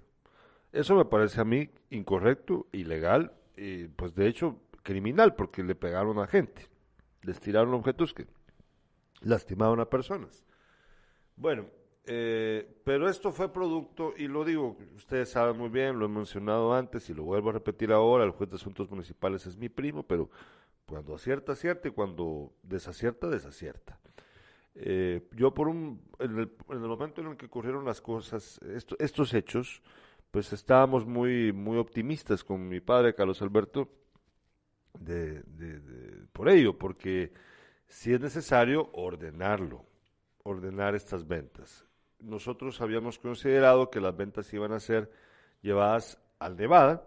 Eso me parece a mí incorrecto, ilegal, y pues de hecho criminal, porque le pegaron a gente, les tiraron objetos que lastimaron a personas. Bueno, eh, pero esto fue producto, y lo digo, ustedes saben muy bien, lo he mencionado antes y lo vuelvo a repetir ahora, el juez de asuntos municipales es mi primo, pero cuando acierta, acierta y cuando desacierta, desacierta. Eh, yo por un, en el, en el momento en el que ocurrieron las cosas, esto- estos hechos, pues estábamos muy, muy optimistas con mi padre, Carlos Alberto, de, de- de- por ello, porque si es necesario ordenarlo, ordenar estas ventas. Nosotros habíamos considerado que las ventas iban a ser llevadas al Nevada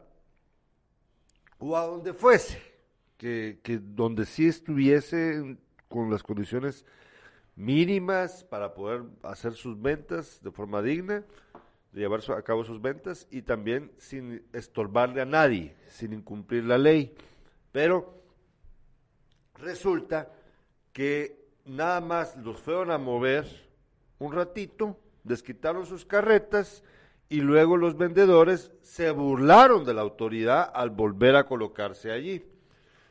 o a donde fuese, que, que donde sí estuviese con las condiciones mínimas para poder hacer sus ventas de forma digna, de llevar a cabo sus ventas y también sin estorbarle a nadie, sin incumplir la ley. Pero resulta que nada más los fueron a mover un ratito, desquitaron sus carretas y luego los vendedores se burlaron de la autoridad al volver a colocarse allí.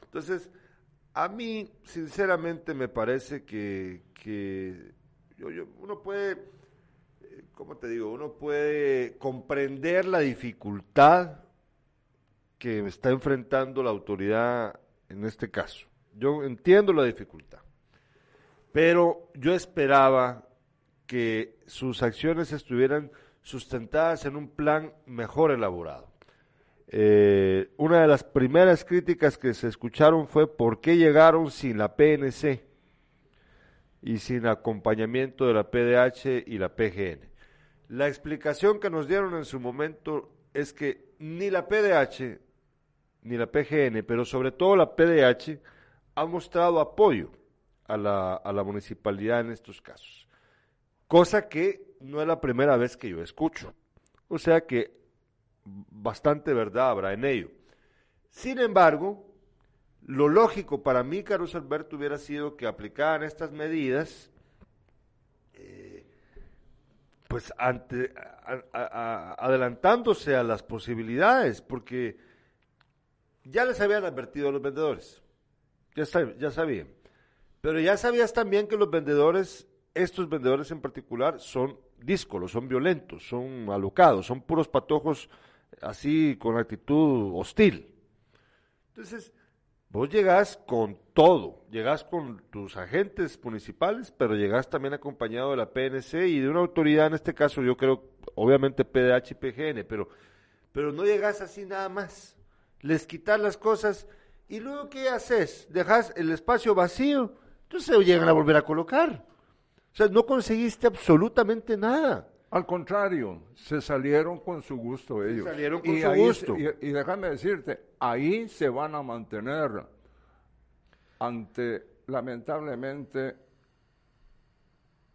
Entonces, a mí, sinceramente, me parece que, yo- uno puede, eh, ¿cómo te digo? Uno puede comprender la dificultad que está enfrentando la autoridad en este caso. Yo entiendo la dificultad, pero yo esperaba que sus acciones estuvieran sustentadas en un plan mejor elaborado. Eh, una de las primeras críticas que se escucharon fue por qué llegaron sin la PNC y sin acompañamiento de la PDH y la PGN. La explicación que nos dieron en su momento es que ni la PDH ni la PGN, pero sobre todo la PDH, ha mostrado apoyo a la, a la municipalidad en estos casos. Cosa que no es la primera vez que yo escucho. O sea que bastante verdad habrá en ello. Sin embargo, lo lógico para mí, Carlos Alberto, hubiera sido que aplicaran estas medidas eh, pues ante, a- adelantándose a las posibilidades, porque ya les habían advertido a los vendedores, ya, ya sabían, pero ya sabías también que los vendedores, estos vendedores en particular, son díscolos, son violentos, son alocados, son puros patojos así con actitud hostil. Entonces, vos llegás con todo, llegás con tus agentes municipales, pero llegás también acompañado de la PNC y de una autoridad, en este caso yo creo, obviamente PDH y PGN, pero, pero no llegás así nada más. Les quitas las cosas y luego ¿qué haces? Dejas el espacio vacío, entonces se llegan a volver a colocar. O sea, no conseguiste absolutamente nada. Al contrario, se salieron con su gusto ellos. salieron con y su ahí gusto. se- y, y déjame decirte, ahí se van a mantener ante, lamentablemente,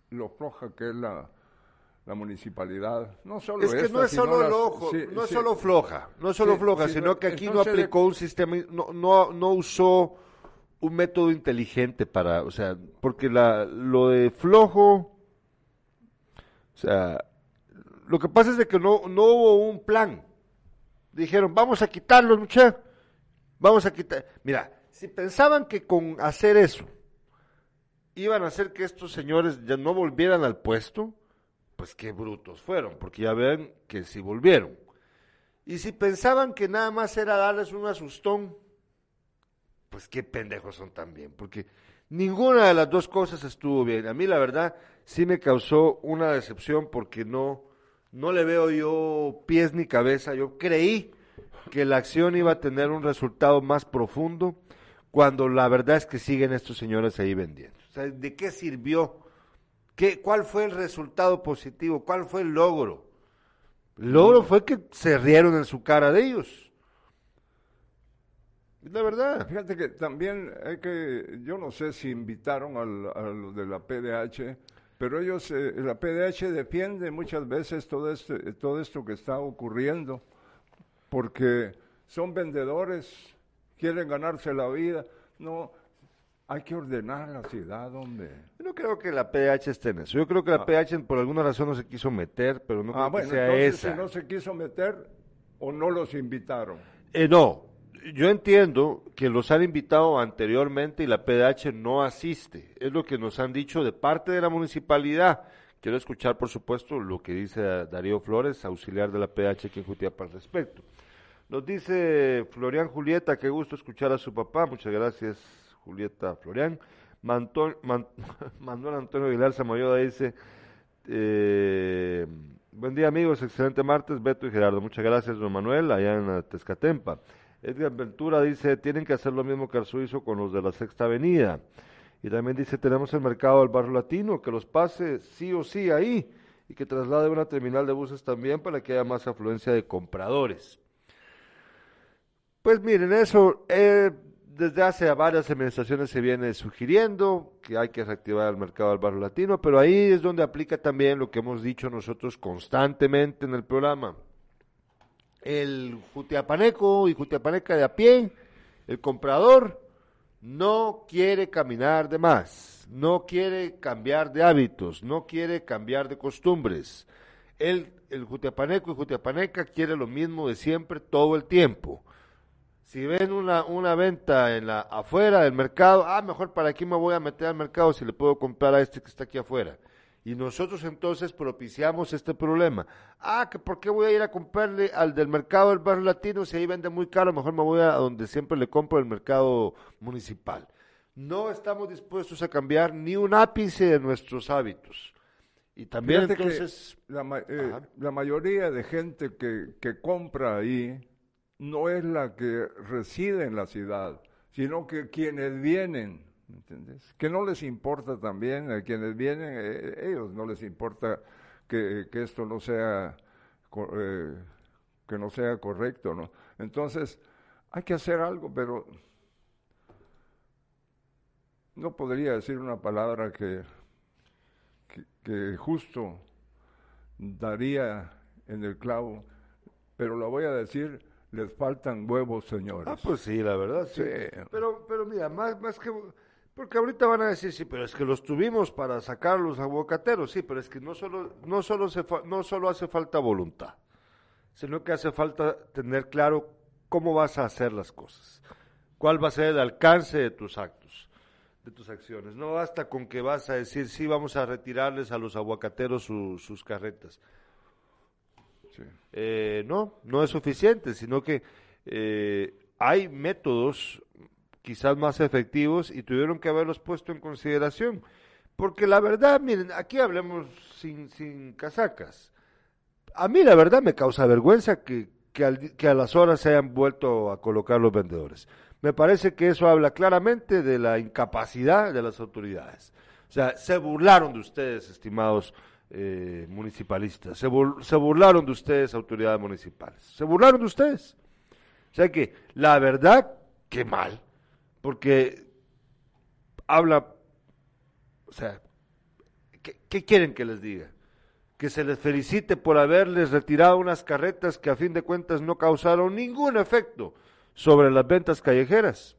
lo floja que es la, la municipalidad. No solo Es que esta, no es solo las- el ojo, sí, no es sí. solo floja, no es solo Sí, floja, sí, sino no, que aquí no aplicó un sistema, no, no, no usó un método inteligente para, o sea, porque la, lo de flojo, o sea, lo que pasa es de que no, no hubo un plan. Dijeron, vamos a quitarlos, muchachos, vamos a quitar. Mira, si pensaban que con hacer eso iban a hacer que estos señores ya no volvieran al puesto, pues qué brutos fueron, porque ya ven que sí volvieron. Y si pensaban que nada más era darles un asustón, pues qué pendejos son también, porque ninguna de las dos cosas estuvo bien. A mí la verdad sí me causó una decepción porque no, no le veo yo pies ni cabeza. Yo creí que la acción iba a tener un resultado más profundo cuando la verdad es que siguen estos señores ahí vendiendo. O sea, ¿de qué sirvió? ¿Qué, ¿Cuál fue el resultado positivo? ¿Cuál fue el logro? El logro fue que se rieron en su cara de ellos. La verdad. Fíjate que también hay que, yo no sé si invitaron al, a los de la PDH, pero ellos, eh, la PDH defiende muchas veces todo, este, todo esto que está ocurriendo, porque son vendedores, quieren ganarse la vida. No, hay que ordenar la ciudad, hombre. Yo no creo que la PH esté en eso. Yo creo que la PH por alguna razón no se quiso meter, pero no creo ah, bueno, que sea entonces esa. si no se quiso meter o no los invitaron. Eh, no, yo entiendo que los han invitado anteriormente y la PDH no asiste. Es lo que nos han dicho de parte de la municipalidad. Quiero escuchar, por supuesto, lo que dice Darío Flores, auxiliar de la PDH aquí en Jutiapa al respecto. Nos dice Florian Julieta, qué gusto escuchar a su papá. Muchas gracias, Julieta Florian. Manuel Antonio Aguilar Samayoda dice, eh, buen día amigos, excelente martes, Beto y Gerardo. Muchas gracias, don Manuel, allá en Tezcatempa. Edgar Ventura dice, tienen que hacer lo mismo que Arzu hizo con los de la Sexta Avenida. Y también dice, tenemos el mercado del barrio latino, que los pase sí o sí ahí y que traslade una terminal de buses también para que haya más afluencia de compradores. Pues miren, eso eh, desde hace varias administraciones se viene sugiriendo que hay que reactivar el mercado del barrio latino, pero ahí es donde aplica también lo que hemos dicho nosotros constantemente en el programa. El jutiapaneco y jutiapaneca de a pie, el comprador, no quiere caminar de más, no quiere cambiar de hábitos, no quiere cambiar de costumbres. El, el jutiapaneco y jutiapaneca quiere lo mismo de siempre todo el tiempo. Si ven una, una venta en la afuera del mercado, ah, mejor para aquí me voy a meter al mercado si le puedo comprar a este que está aquí afuera. Y nosotros entonces propiciamos este problema. Ah, que por qué voy a ir a comprarle al del mercado del barrio latino si ahí vende muy caro, mejor me voy a donde siempre le compro el mercado municipal. No estamos dispuestos a cambiar ni un ápice de nuestros hábitos. Y también Fíjate entonces, la, ma- eh, la mayoría de gente que, que compra ahí no es la que reside en la ciudad, sino que quienes vienen, ¿me ¿entiendes? Que no les importa también, a quienes vienen, eh, ellos no les importa que, que esto no sea, eh, que no sea correcto, ¿no? Entonces, hay que hacer algo, pero no podría decir una palabra que, que, que justo daría en el clavo, pero lo voy a decir, les faltan huevos, señores. Ah, pues sí, la verdad, sí. Sí. Pero, pero mira, más, más que... Porque ahorita van a decir, sí, pero es que los tuvimos para sacar los aguacateros, sí, pero es que no solo, no solo, se fa- no solo hace falta voluntad, sino que hace falta tener claro cómo vas a hacer las cosas, cuál va a ser el alcance de tus actos, de tus acciones. No basta con que vas a decir, sí, vamos a retirarles a los aguacateros su- sus carretas. Sí. Eh, no, no es suficiente, sino que eh, hay métodos quizás más efectivos y tuvieron que haberlos puesto en consideración. Porque la verdad, miren, aquí hablemos sin, sin casacas. A mí la verdad me causa vergüenza que, que, al que a las horas se hayan vuelto a colocar los vendedores. Me parece que eso habla claramente de la incapacidad de las autoridades. O sea, se burlaron de ustedes, estimados eh, municipalistas. Se, se burlaron de ustedes, autoridades municipales. Se burlaron de ustedes. O sea que, la verdad, qué mal. Porque habla, o sea, ¿qué, qué quieren que les diga? Que se les felicite por haberles retirado unas carretas que a fin de cuentas no causaron ningún efecto sobre las ventas callejeras.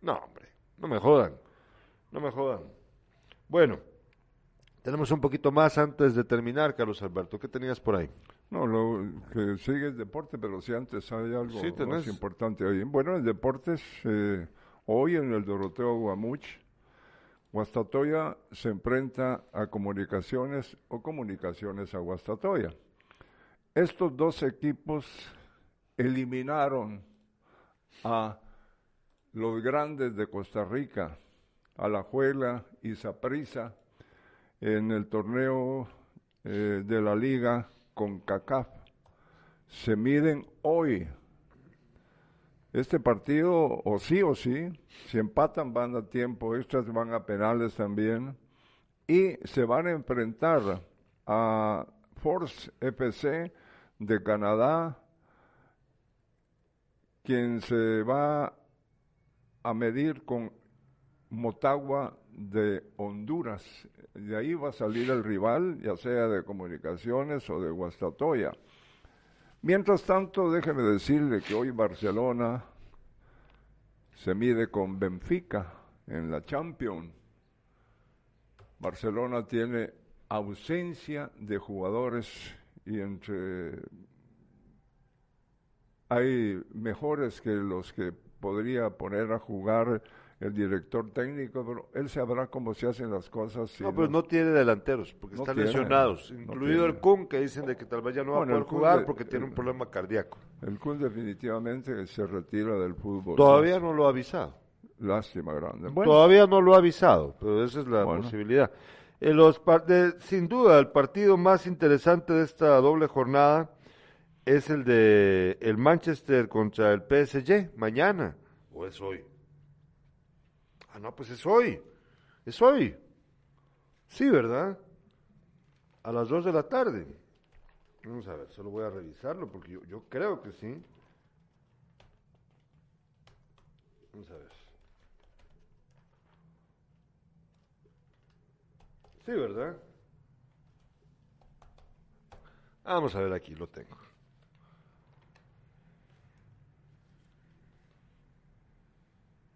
No, hombre, no me jodan, no me jodan. Bueno, tenemos un poquito más antes de terminar, Carlos Alberto. ¿Qué tenías por ahí? No, lo que sigue es deporte, pero si antes hay algo Sí, más importante ahí. Bueno, en deportes, eh, hoy en el Doroteo Guamuch, Guastatoya se enfrenta a Comunicaciones o Comunicaciones a Guastatoya. Estos dos equipos eliminaron a los grandes de Costa Rica, Alajuela y Saprissa, en el torneo eh, de la liga con CACAF. Se miden hoy. Este partido, o sí o sí, si empatan van a tiempo extras, van a penales también, y se van a enfrentar a Force FC de Canadá, quien se va a medir con Motagua de Honduras. De ahí va a salir el rival, ya sea de comunicaciones o de Guastatoya. Mientras tanto, déjeme decirle que hoy Barcelona se mide con Benfica en la Champions. Barcelona tiene ausencia de jugadores y entre hay mejores que los que podría poner a jugar el director técnico, pero él sabrá cómo se hacen las cosas. si no, pero no tiene delanteros, porque No están tiene, lesionados, no incluido el. Kun, que dicen de que tal vez ya no va a poder jugar de- porque tiene un problema cardíaco. El Kun definitivamente se retira del fútbol. Todavía no lo ha avisado. Lástima grande. Bueno, Todavía no lo ha avisado, pero esa es la Bueno. posibilidad. En los de- sin duda, el partido más interesante de esta doble jornada es el de el Manchester contra el PSG mañana. ¿O es hoy? Ah, no, pues es hoy. Es hoy. Sí, ¿verdad? A las 2 de la tarde. Vamos a ver, solo voy a revisarlo porque yo, yo creo que sí. Vamos a ver. Sí, ¿verdad? Vamos a ver aquí, lo tengo.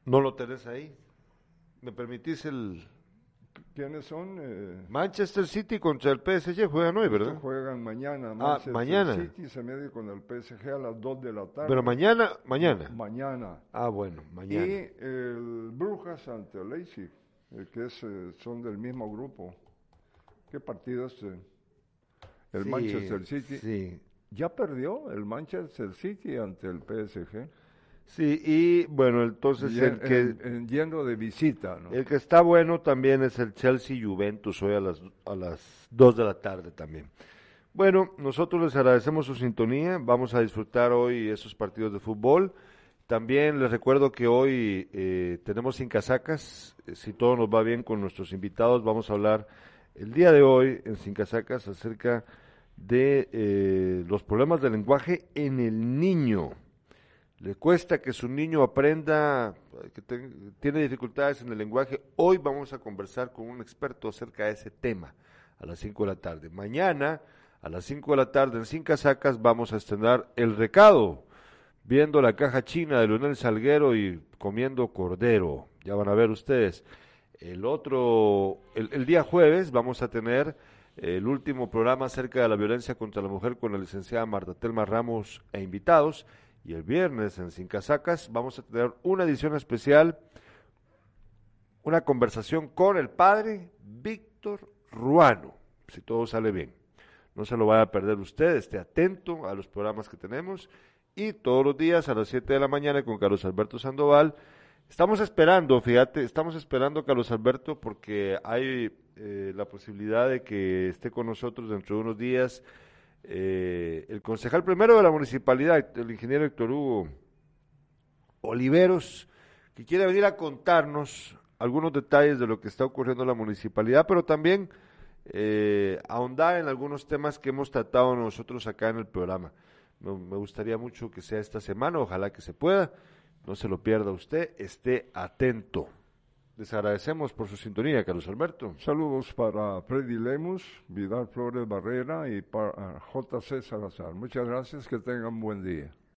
¿No lo tenés ahí? ¿Me permitís el ¿quiénes son? Eh, Manchester City contra el PSG? Juegan hoy, ¿verdad? Juegan mañana. Ah, Manchester mañana. City se mide con el PSG a las 2 de la tarde. Pero mañana, mañana. Mañana. Ah, bueno, mañana. Y el Brujas ante el Leipzig, eh, que es, eh, son del mismo grupo. ¿Qué partido es? eh? El Sí, Manchester City. Sí. Ya perdió el Manchester City ante el PSG. Sí, y bueno, entonces Y el que, en- en yendo de visita, ¿no? el que está bueno también es el Chelsea Juventus hoy a las, a las 2 de la tarde también. Bueno, nosotros les agradecemos su sintonía, vamos a disfrutar hoy esos partidos de fútbol. También les recuerdo que hoy eh, tenemos sin casacas, eh, si todo nos va bien con nuestros invitados, vamos a hablar el día de hoy en Sin Casacas acerca de eh, los problemas del lenguaje en el niño. Le cuesta que su niño aprenda, eh, que tiene dificultades en el lenguaje. Hoy vamos a conversar con un experto acerca de ese tema a las 5 de la tarde. Mañana a las 5 de la tarde en Sin Casacas vamos a estrenar El Recado, viendo la caja china de Leonel Salguero y comiendo cordero. Ya van a ver ustedes. El otro, el, el día jueves vamos a tener el último programa acerca de la violencia contra la mujer con la licenciada Marta Telma Ramos e invitados. Y el viernes en Sin Casacas vamos a tener una edición especial, una conversación con el padre Víctor Ruano, si todo sale bien. No se lo vaya a perder usted, esté atento a los programas que tenemos y todos los días a las 7 de la mañana con Carlos Alberto Sandoval. Estamos esperando, fíjate, estamos esperando Carlos Alberto porque hay eh, la posibilidad de que esté con nosotros dentro de unos días eh, el concejal primero de la municipalidad, el ingeniero Héctor Hugo Oliveros, que quiere venir a contarnos algunos detalles de lo que está ocurriendo en la municipalidad, pero también eh, ahondar en algunos temas que hemos tratado nosotros acá en el programa. Me, me gustaría mucho que sea esta semana, ojalá que se pueda. No se lo pierda usted, esté atento. Les agradecemos por su sintonía, Carlos Alberto. Saludos para Freddy Lemus, Vidal Flores Barrera y para JC Salazar. Muchas gracias, que tengan buen día.